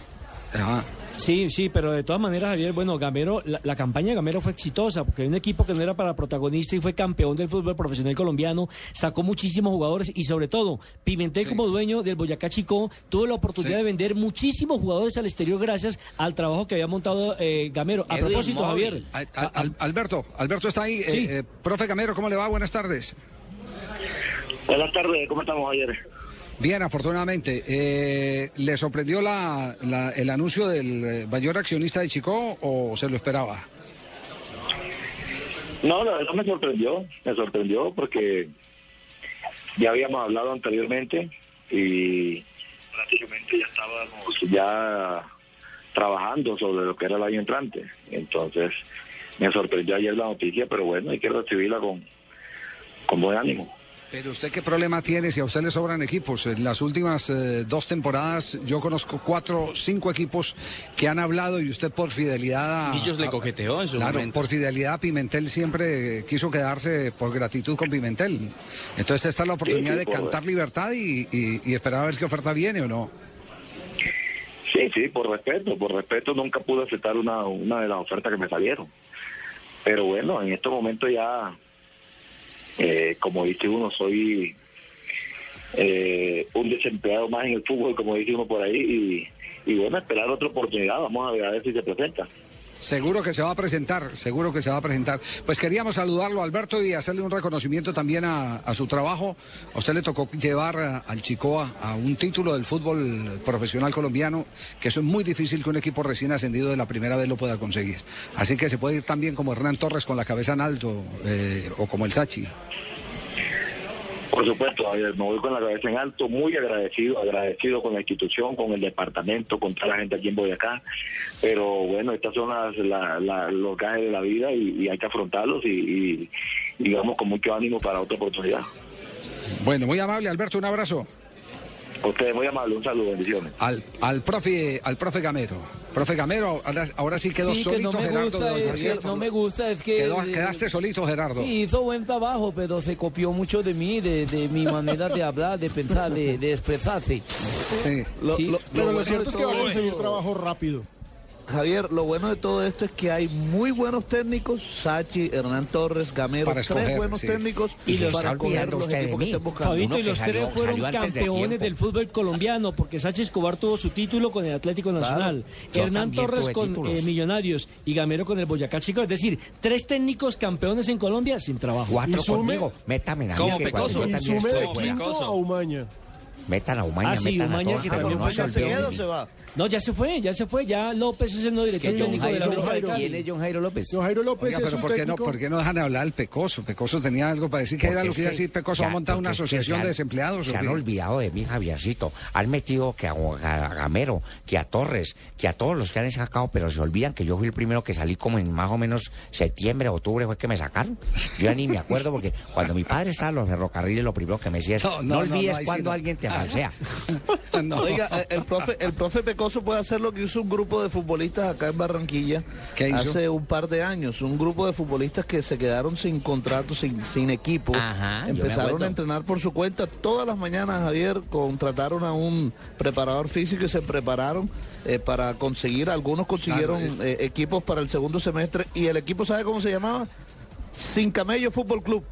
Sí, sí, pero de todas maneras, Javier, bueno, Gamero, la, la campaña de Gamero fue exitosa, porque hay un equipo que no era para protagonista y fue campeón del fútbol profesional colombiano, sacó muchísimos jugadores y sobre todo, Pimentel como dueño del Boyacá Chico tuvo la oportunidad Sí. de vender muchísimos jugadores al exterior gracias al trabajo que había montado eh, Gamero. A Edwin propósito, Móvil. Javier, Al- al- al- Alberto, Alberto está ahí. Sí. Eh, eh, profe Gamero, ¿cómo le va? Buenas tardes. Buenas tardes, ¿cómo estamos ayer? Bien, afortunadamente. Eh, ¿Le sorprendió la, la- el anuncio del eh, mayor accionista de Chico o se lo esperaba? No, la verdad me sorprendió, me sorprendió porque ya habíamos hablado anteriormente y prácticamente ya estábamos ya trabajando sobre lo que era el año entrante. Entonces me sorprendió ayer la noticia, pero bueno, hay que recibirla con, con buen ánimo. Pero usted qué problema tiene si a usted le sobran equipos. En las últimas eh, dos temporadas yo conozco cuatro, cinco equipos que han hablado y usted por fidelidad a... Millos le coqueteó en su claro, momento. por fidelidad a Pimentel siempre quiso quedarse por gratitud con Pimentel. Entonces esta es la oportunidad sí, de cantar libertad y, y- y esperar a ver qué oferta viene o no. Sí, sí, por respeto, por respeto nunca pude aceptar una, una de las ofertas que me salieron. Pero bueno, en estos momentos ya, eh, como dice uno, soy eh, un desempleado más en el fútbol, como dice uno por ahí, y, y bueno, esperar otra oportunidad, vamos a ver, a ver si se presenta. Seguro que se va a presentar, seguro que se va a presentar. Pues queríamos saludarlo, Alberto, y hacerle un reconocimiento también a, su trabajo. A usted le tocó llevar al Chicoa a un título del fútbol profesional colombiano, que eso es muy difícil que un equipo recién ascendido de la primera vez lo pueda conseguir. Así que se puede ir también como Hernán Torres con la cabeza en alto, eh, o como el Sachi. Por supuesto, Javier, me voy con la cabeza en alto, muy agradecido, agradecido con la institución, con el departamento, con toda la gente aquí en Boyacá. Pero bueno, estas son las, la- la- los gajes de la vida y, y hay que afrontarlos y, y, y vamos con mucho ánimo para otra oportunidad. Bueno, muy amable, Alberto, un abrazo. A ustedes muy amable, un saludo, bendiciones. Al, al profe, al profe Gamero. Profe Gamero, ahora, ahora sí quedó Sí, que solito no me Gerardo. gusta, de es Javier. que no me gusta, es que... Quedó- quedaste solito, Gerardo. Sí, hizo buen trabajo, pero se copió mucho de mí, de, de mi manera de hablar, de pensar, de, de expresarse. Lo- Sí. lo- Pero lo bueno cierto es que va a conseguir trabajo rápido. Javier, lo bueno de todo esto es que hay muy buenos técnicos, Sachi, Hernán Torres, Gamero, Para escoger, tres buenos sí. técnicos Y los para los equipos que estén buscando. Fabito, y los salió- tres fueron de campeones del fútbol colombiano, porque Sachi Escobar tuvo su título con el Atlético Nacional, Hernán Torres con eh, Millonarios y Gamero con el Boyacá Chico. Es decir, tres técnicos campeones en Colombia sin trabajo. Cuatro sume- conmigo. Métame la Como Pecoso. Y sume de quinto a Umaña. Metan a Umaña, Ah, sí, metan a Umaña todos, que también fue se campeón. olviden de ¿Seguedo mí. se va? No, ya se fue, ya se fue. Ya López es el nuevo director que John técnico de la Jairo-. ¿Quién es John Jairo López? John Jairo López Oiga, es pero un ¿por qué, no, técnico... ¿por qué no dejan de hablar del Pecoso? Pecoso tenía algo para decir que era lo es que iba a decir Pecoso, a ya, una porque es que asociación se de han- desempleados. Se ¿o han olvidado de mí, Javiercito. Han metido que a, a Gamero, que a Torres, que a todos los que han sacado, pero se olvidan que yo fui el primero que salí como en más o menos septiembre, octubre, fue que me sacaron. Yo ya ni me acuerdo porque cuando mi padre estaba en los ferrocarriles, lo primero que me decía es, No, no, no, no, olvides no, cuando no. alguien te falsea. No. Oiga, el profe, el profe Pecoso puede hacer lo que hizo un grupo de futbolistas acá en Barranquilla ¿Qué hizo? hace un par de años. Un grupo de futbolistas que se quedaron sin contrato, sin, sin equipo. Ajá, Empezaron a entrenar por su cuenta. Todas las mañanas, Javier, contrataron a un preparador físico y se prepararon eh, para conseguir. Algunos consiguieron eh, equipos para el segundo semestre. Y el equipo, ¿sabe cómo se llamaba? Sin Camello Fútbol Club.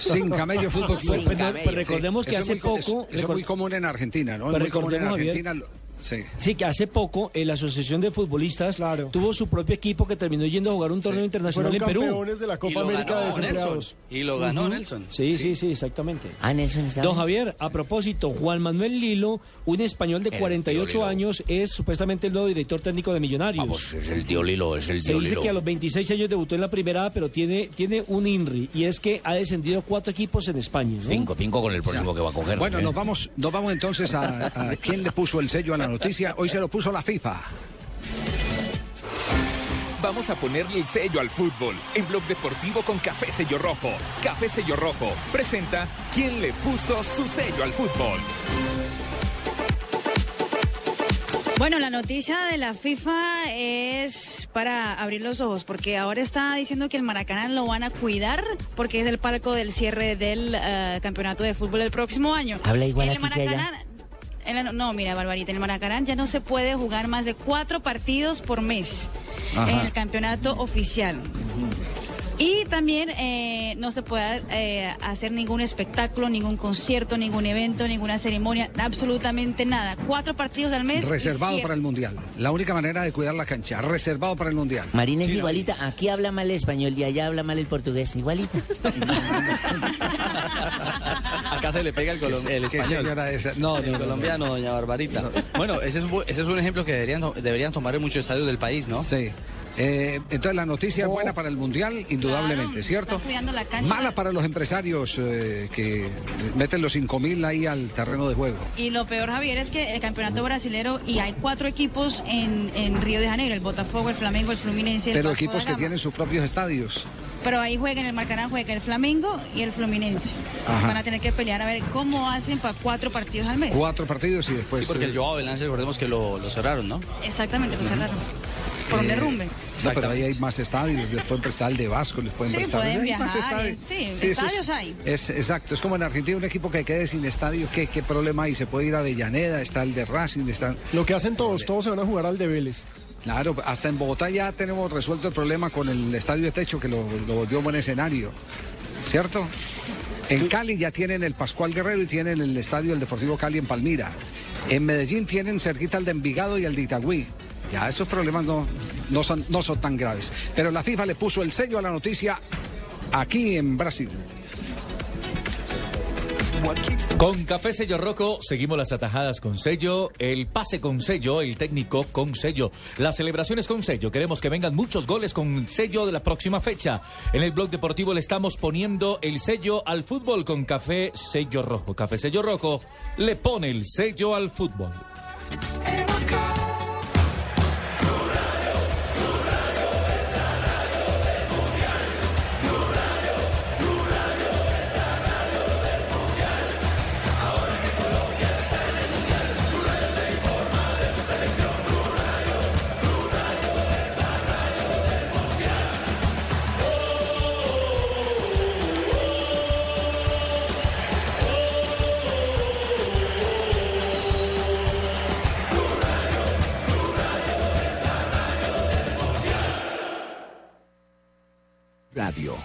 Sin Camello Fútbol Club. Sin recordemos que Eso es hace muy poco- Eso, eso es muy común en Argentina, ¿no? Pero Es muy común en Javier, Argentina. Sí. Sí, que hace poco eh, la Asociación de Futbolistas tuvo su propio equipo que terminó yendo a jugar un torneo internacional Fueron en Perú. campeones de la Copa Y lo América ganó de Desempleados. Nelson. Y lo ganó. Nelson. Sí, sí, sí, exactamente. Ah, Nelson está Don. Javier, a propósito, Juan Manuel Lilo, un español de El 48 tío Lilo. años, es supuestamente el nuevo director técnico de Millonarios. Vamos, es el tío Lilo, es el Se tío dice Lilo. que a los 26 años debutó en la primera A, pero tiene, tiene un INRI, y es que ha descendido cuatro equipos en España. ¿no? Cinco, cinco con el próximo que va a coger. Bueno, ¿eh? nos vamos, nos vamos entonces a, a quién le puso el sello a la noticia. Hoy se lo puso la FIFA. Vamos a ponerle el sello al fútbol en Blog Deportivo con Café Sello Rojo. Café Sello Rojo presenta ¿Quién le puso su sello al fútbol? Bueno, la noticia de la FIFA es para abrir los ojos, porque ahora está diciendo que el Maracaná lo van a cuidar porque es el palco del cierre del eh, campeonato de fútbol del próximo año. Habla igual el aquí. Maracaná- en no, mira, Barbarita, en el Maracaná ya no se puede jugar más de cuatro partidos por mes Ajá. en el campeonato oficial. Y también eh, no se puede eh, hacer ningún espectáculo, ningún concierto, ningún evento, ninguna ceremonia, absolutamente nada. Cuatro partidos al mes. Reservado para el Mundial. La única manera de cuidar la cancha. Reservado para el Mundial. Marina es Sí, igualita. Aquí habla mal el español y allá habla mal el portugués. Igualita. Acá se le pega el, colom- el ¿Qué español. señora esa? No, El no, no, colombiano, doña Barbarita. Bueno, ese es, un ese es un ejemplo que deberían, deberían tomar en muchos estadios del país, ¿no? Sí. Eh, entonces la noticia es buena para el Mundial, indudablemente, Claro, ¿cierto? la. Mala para los empresarios eh, que meten los 5 mil ahí al terreno de juego. Y lo peor, Javier, es que el campeonato brasilero, y hay cuatro equipos en, en Río de Janeiro, el Botafogo, el Flamengo, el Fluminense. el Pero equipos que tienen sus propios estadios. Pero ahí juegan el Maracaná, juega el Flamengo y el Fluminense. Ajá. Van a tener que pelear a ver cómo hacen para cuatro partidos al mes. Cuatro partidos y después... Sí, porque eh, el Joao Belance, recordemos que lo, lo cerraron, ¿no? Exactamente, lo cerraron. Por un Eh, derrumbe. No, pero ahí hay más estadios, les pueden prestar el de Vasco, les pueden Sí, prestar pueden más viajar, estadios. sí, eso estadios es, hay. Es, exacto, es como en Argentina un equipo que quede sin estadio, ¿qué, qué problema hay? Se puede ir a Avellaneda, está el de Racing, está... Lo que hacen todos, todos se van a jugar al de Vélez. Claro, hasta en Bogotá ya tenemos resuelto el problema con el estadio de techo que lo, lo volvió buen escenario, ¿cierto? En Cali ya tienen el Pascual Guerrero y tienen el estadio del Deportivo Cali en Palmira. En Medellín tienen cerquita el de Envigado y el de Itagüí. Ya esos problemas no, no, son, no son tan graves. Pero la FIFA le puso el sello a la noticia aquí en Brasil. Con Café Sello Roco seguimos las atajadas con sello, el pase con sello, el técnico con sello, las celebraciones con sello. Queremos que vengan muchos goles con sello de la próxima fecha. En el blog deportivo le estamos poniendo el sello al fútbol con Café Sello Rojo. Café Sello Rojo le pone el sello al fútbol.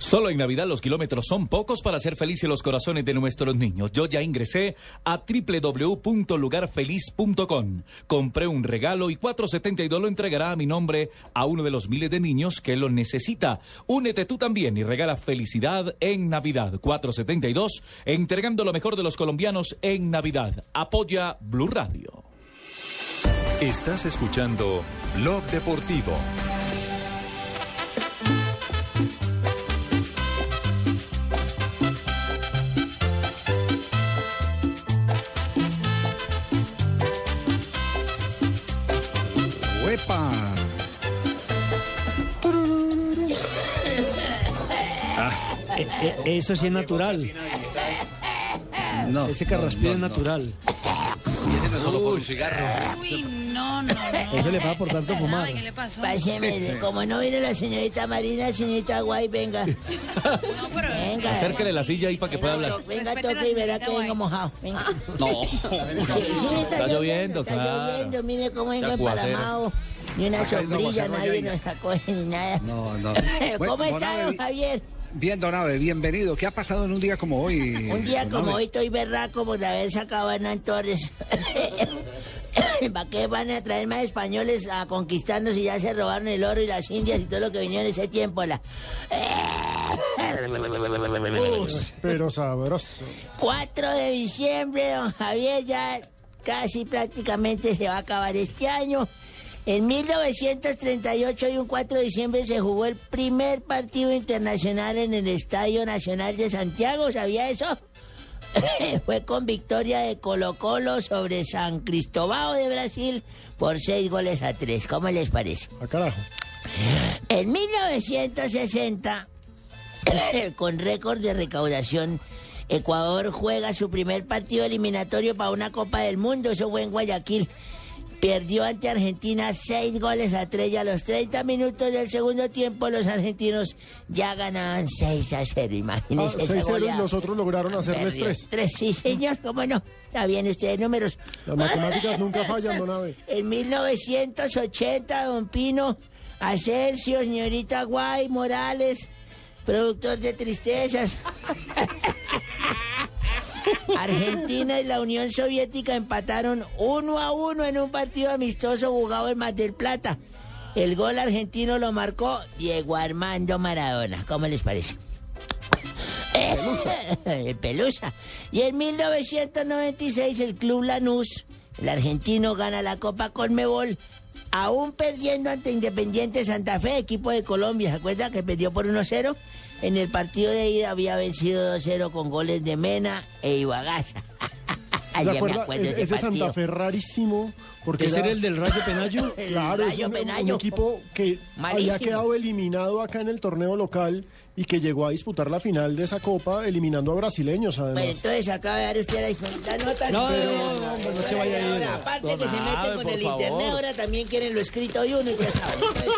Solo en Navidad los kilómetros son pocos para hacer felices los corazones de nuestros niños. Yo ya ingresé a www.lugarfeliz.com. Compré un regalo y 472 lo entregará a mi nombre a uno de los miles de niños que lo necesita. Únete tú también y regala felicidad en Navidad. 472, entregando lo mejor de los colombianos en Navidad. Apoya Blue Radio. Estás escuchando Blog Deportivo. Eso sí es natural. No, Ese carraspín es natural. solo por un cigarro. Uy, no, no, no. Eso le va por tanto fumar. ¿qué le pasó? Páseme, como no vino la señorita Marina, señorita Guay, venga. Venga. Acérquele la silla ahí para que pueda hablar. Venga, toque y verá que vengo mojado. Venga. No. Sí, sí, Está lloviendo, está claro. lloviendo, mire cómo vengo Ese emparamado. Ni una sombrilla, nadie nos acoge ni nada. No, no. ¿Cómo Bueno, está, don Javier? Bien, Donave, bienvenido. ¿Qué ha pasado en un día como hoy? Un día Donave? como hoy estoy berraco por haber sacado a Hernán Torres. ¿Para qué van a traer más españoles a conquistarnos y ya se robaron el oro y las indias y todo lo que vinieron en ese tiempo? La... Pero sabroso. 4 de diciembre, don Javier, ya casi prácticamente se va a acabar este año. En 1938 y un 4 de diciembre se jugó el primer partido internacional en el Estadio Nacional de Santiago, ¿sabía eso? Fue con victoria de Colo Colo sobre San Cristóbal de Brasil por seis goles a tres. ¿Cómo les parece? A carajo. En 1960, con récord de recaudación, Ecuador juega su primer partido eliminatorio para una Copa del Mundo. Eso fue en Guayaquil. Perdió ante Argentina seis goles a tres y a los 30 minutos del segundo tiempo los argentinos ya ganaban 6 a 0. Ah, Imagínense esa 6-0 y goleada. los otros lograron hacerles Perdió. 3. Tres, sí, señor, cómo no. Está bien ustedes números. Las matemáticas nunca fallan, don Abe. En 1980, don Pino, Asensio, señorita Guay, Morales, productor de tristezas. Argentina y la Unión Soviética empataron uno a uno en un partido amistoso jugado en Mar del Plata. El gol argentino lo marcó Diego Armando Maradona. ¿Cómo les parece? Pelusa. Pelusa. Y en 1996 el Club Lanús, el argentino, gana la Copa Conmebol, aún perdiendo ante Independiente Santa Fe, equipo de Colombia. ¿Se acuerda que perdió por 1-0? En el partido de ida había vencido 2-0 con goles de Mena e Ibagaza. ¿Se acuerda? acuerdo de ese ese Santa. Fe rarísimo. Porque ¿Ese era el del Rayo Penayo? El Claro, es Rayo un, un Penayo. equipo que Malísimo. había quedado eliminado acá en el torneo local y que llegó a disputar la final de esa copa eliminando a brasileños Bueno, además. entonces acaba de dar usted las las notas. No, no, no, hombre, no se vaya a ir. Ahora, aparte Don que se mete con el favor. internet, ahora también quieren lo escrito de uno y ya saben. Entonces,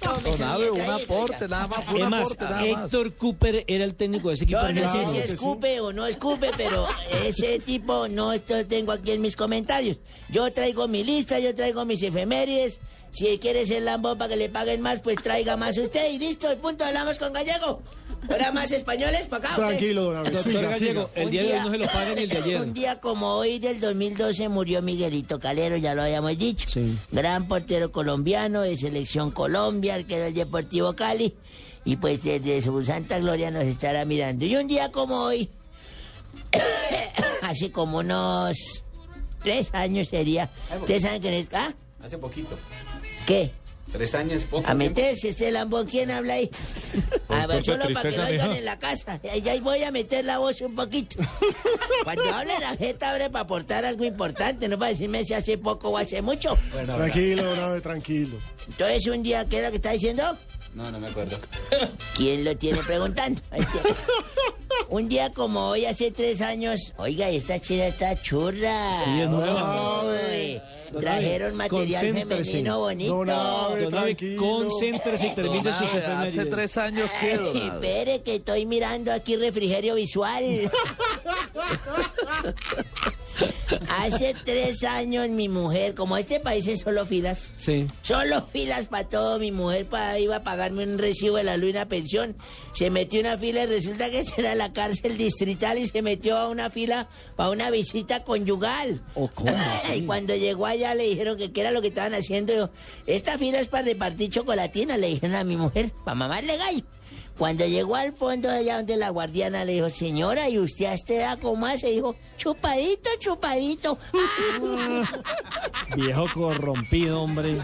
tómese Don Abe, un aporte, nada más, fue Es un aporte, nada más. Héctor Cooper era el técnico de ese equipo. Yo no sé si escupe o no escupe, pero ese tipo no esto tengo aquí en mis comentarios. Yo traigo mi lista, yo traigo mis efemérides. Si quiere ser lambón para que le paguen más, pues traiga más usted y listo, y punto, hablamos con Gallego. Ahora más españoles para acá. Tranquilo, don Abe, Doctor siga, Gallego, siga. el día de hoy no se lo pagan el de ayer. Un día como hoy del 2012 murió Miguelito Calero, ya lo habíamos dicho. Gran portero colombiano de Selección Colombia, que era el Deportivo Cali. Y pues desde su santa gloria nos estará mirando. Y un día como hoy, hace como unos tres años sería. ¿Ustedes saben quién es? ¿Ah? Hace poquito. ¿Qué? Tres años, poco. A tiempo. meterse este lambón, ¿quién habla ahí? A ver, solo para que lo oigan en la casa. Ya ahí voy a meter la voz un poquito. Cuando hable la jeta, abre para aportar algo importante, no para decirme si hace poco o hace mucho. Tranquilo, don Abe, tranquilo. Entonces, un día, ¿qué era lo que está diciendo? No, no me acuerdo. ¿Quién lo tiene preguntando? Un día como hoy, hace tres años, oiga, esta chida está churra. Sí, es nueva. Uy, trajeron material femenino bonito. Don Abe, concéntrese y termine sus efemérides. Hace tres años que, don Ay, Abe. espere que estoy mirando aquí refrigerio visual. Hace tres años mi mujer, como este país es solo filas, Sí. solo filas para todo, mi mujer pa- iba a pagarme un recibo de la luz y una pensión, se metió una fila y resulta que era la cárcel distrital y se metió a una fila para una visita conyugal. ¿O cómo? Y cuando llegó allá le dijeron que qué era lo que estaban haciendo. Yo, esta fila es para repartir chocolatina, le dijeron a mi mujer, para mamarle gallo. Cuando llegó al fondo de allá donde la guardiana le dijo, señora, ¿y usted a esta edad cómo hace? Dijo, chupadito, chupadito. Viejo corrompido, hombre.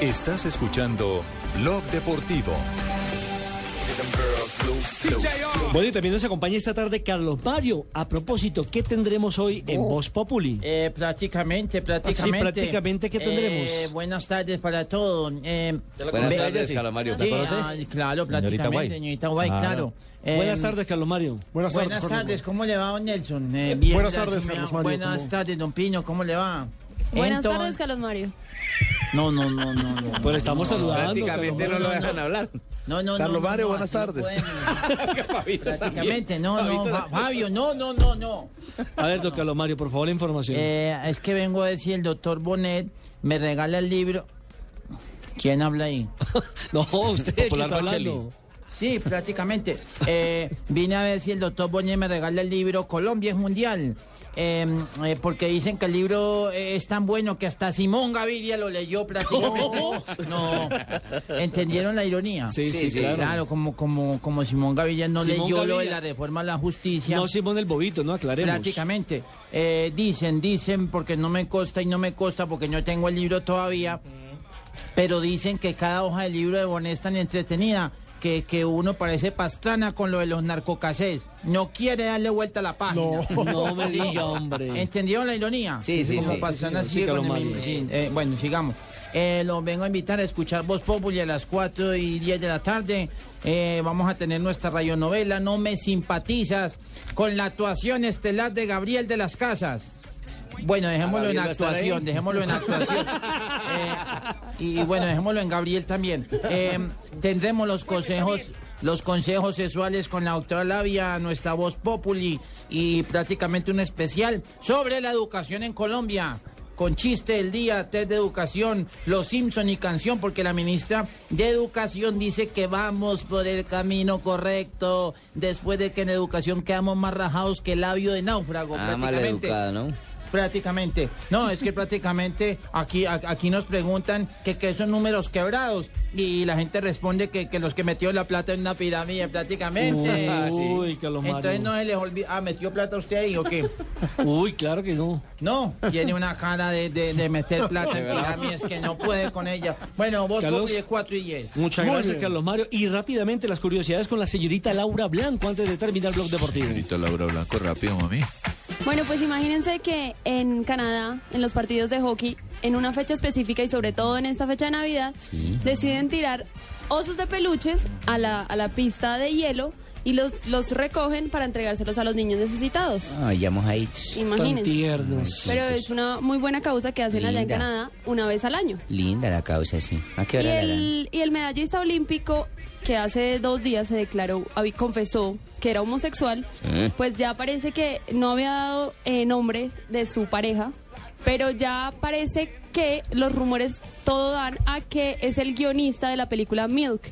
Estás escuchando Blog Deportivo. Bueno, y también nos acompaña esta tarde Carlos Mario. A propósito, ¿qué tendremos hoy en Voz Populi? Eh, prácticamente, prácticamente. Sí, prácticamente, ¿qué tendremos? Eh, buenas tardes para todos. Eh, Buenas tardes, Carlos Mario. Sí, ¿Me conoce? ah, claro, Señorita prácticamente, Guay. señorita Guay, Ah. claro. Eh, Buenas tardes, Carlos Mario. Buenas Buenas Carlos tardes. ¿cómo le va, don Nelson? Eh, bien, buenas tardes, Carlos. Mario, Buenas ¿cómo? tardes, don Pino, ¿cómo le va? Buenas Entonces- tardes, Carlos Mario. No, no, no, no. no Pero estamos saludando, Prácticamente no Mario. lo dejan hablar. No, no, Carlos no, no, Mario, no, buenas no tardes. pueden. Prácticamente, no, no, Fabio, no, no, no, no. A ver, don Carlos Mario, por favor, la información. Eh, es que vengo a decir, el doctor Bonet me regala el libro. ¿Quién habla ahí? no, usted que Popular está hablando. Sí, prácticamente. Eh, vine a ver si el doctor Bonet me regala el libro Colombia es Mundial. Eh, eh, porque dicen que el libro eh, es tan bueno que hasta Simón Gaviria lo leyó prácticamente. No, ¿entendieron la ironía? Sí, sí, sí, claro. Claro, como, como, como Simón Gaviria no Simón leyó lo de la reforma a la justicia. No Simón el Bobito, no aclaremos. Prácticamente. Eh, dicen, dicen, porque no me consta y no me consta porque no tengo el libro todavía, pero dicen que cada hoja del libro de Bonet es tan entretenida que, que uno parece pastrana con lo de los narcocasés. No quiere darle vuelta a la página. No, no me diga, hombre. ¿Entendieron la ironía? Sí, sí, Como sí. pastrana Sí, sigue sí, con el mismo- sí, eh, bueno, sigamos. Eh, los vengo a invitar a escuchar Voz Populi a las 4 y 10 de la tarde. Eh, vamos a tener nuestra radionovela No me simpatizas con la actuación estelar de Gabriel de las Casas. Bueno, dejémoslo en actuación, dejémoslo en actuación. Eh, y bueno, dejémoslo en Gabriel también. Eh, tendremos los consejos, los consejos sexuales con la doctora Labia, nuestra voz populi y prácticamente un especial sobre la educación en Colombia. con chiste del día, test de educación, los Simpson y canción, porque la ministra de Educación dice que vamos por el camino correcto, después de que en educación quedamos más rajados que el labio de náufrago. Ah, prácticamente. maleducado, ¿no? Prácticamente. No, es que prácticamente aquí, a- aquí nos preguntan que qué son números quebrados y la gente responde que, que los que metió la plata en una pirámide prácticamente. Uy, Carlos Mario. Entonces no se les olvida. Ah, ¿metió plata usted ahí o qué? Uy, claro que no. No, tiene una cara de, de- de meter plata ¿De en verdad? pirámides que no puede con ella. Bueno, vos Carlos, de 4 y 10. Muchas Muy gracias, bien. Carlos Mario. Y rápidamente las curiosidades con la señorita Laura Blanco antes de terminar el blog deportivo. Señorita Laura Blanco, rápido, mami. Bueno, pues imagínense que en Canadá, en los partidos de hockey, en una fecha específica y sobre todo en esta fecha de Navidad, deciden tirar osos de peluches a la, a la pista de hielo y los, los recogen para entregárselos a los niños necesitados. Ay, ya mojaditos. Imagínense. tiernos. Pero es una muy buena causa que hacen allá en. Canadá una vez al año. Linda la causa, sí. ¿A qué Y hora la harán? el, y el medallista olímpico que hace dos días se declaró, confesó que era homosexual, Sí. pues ya parece que no había dado eh, nombre de su pareja, pero ya parece que los rumores todo dan a que es el guionista de la película Milk,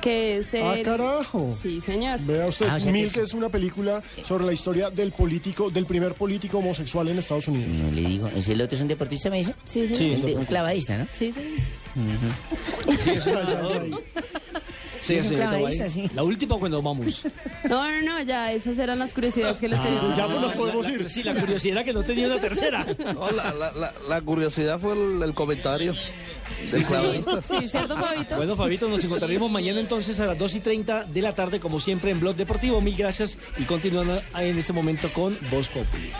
que es Ah, el... carajo. Sí, señor. Vea usted, Ah, o sea que es una película sobre la historia del político, del primer político homosexual en Estados Unidos. No le digo. ¿Es el otro es un deportista, me dice? Sí, sí. Sí. Un, de- un clavadista, ¿no? Sí, sí. Sí, es una- Sí, Es un señorita clavadista, Guay. Sí. La última cuando vamos. No, no, no, ya esas eran las curiosidades que les tenía. Ah, la- la- Sí, la curiosidad que no tenía una tercera. No, la, la- la- la curiosidad fue el, el comentario. Sí, ¿cierto, Fabito? Bueno, Fabito, nos encontraremos mañana entonces a las 2 y 30 de la tarde, como siempre, en Blog Deportivo. Mil gracias y continuando en este momento con Voz Populi.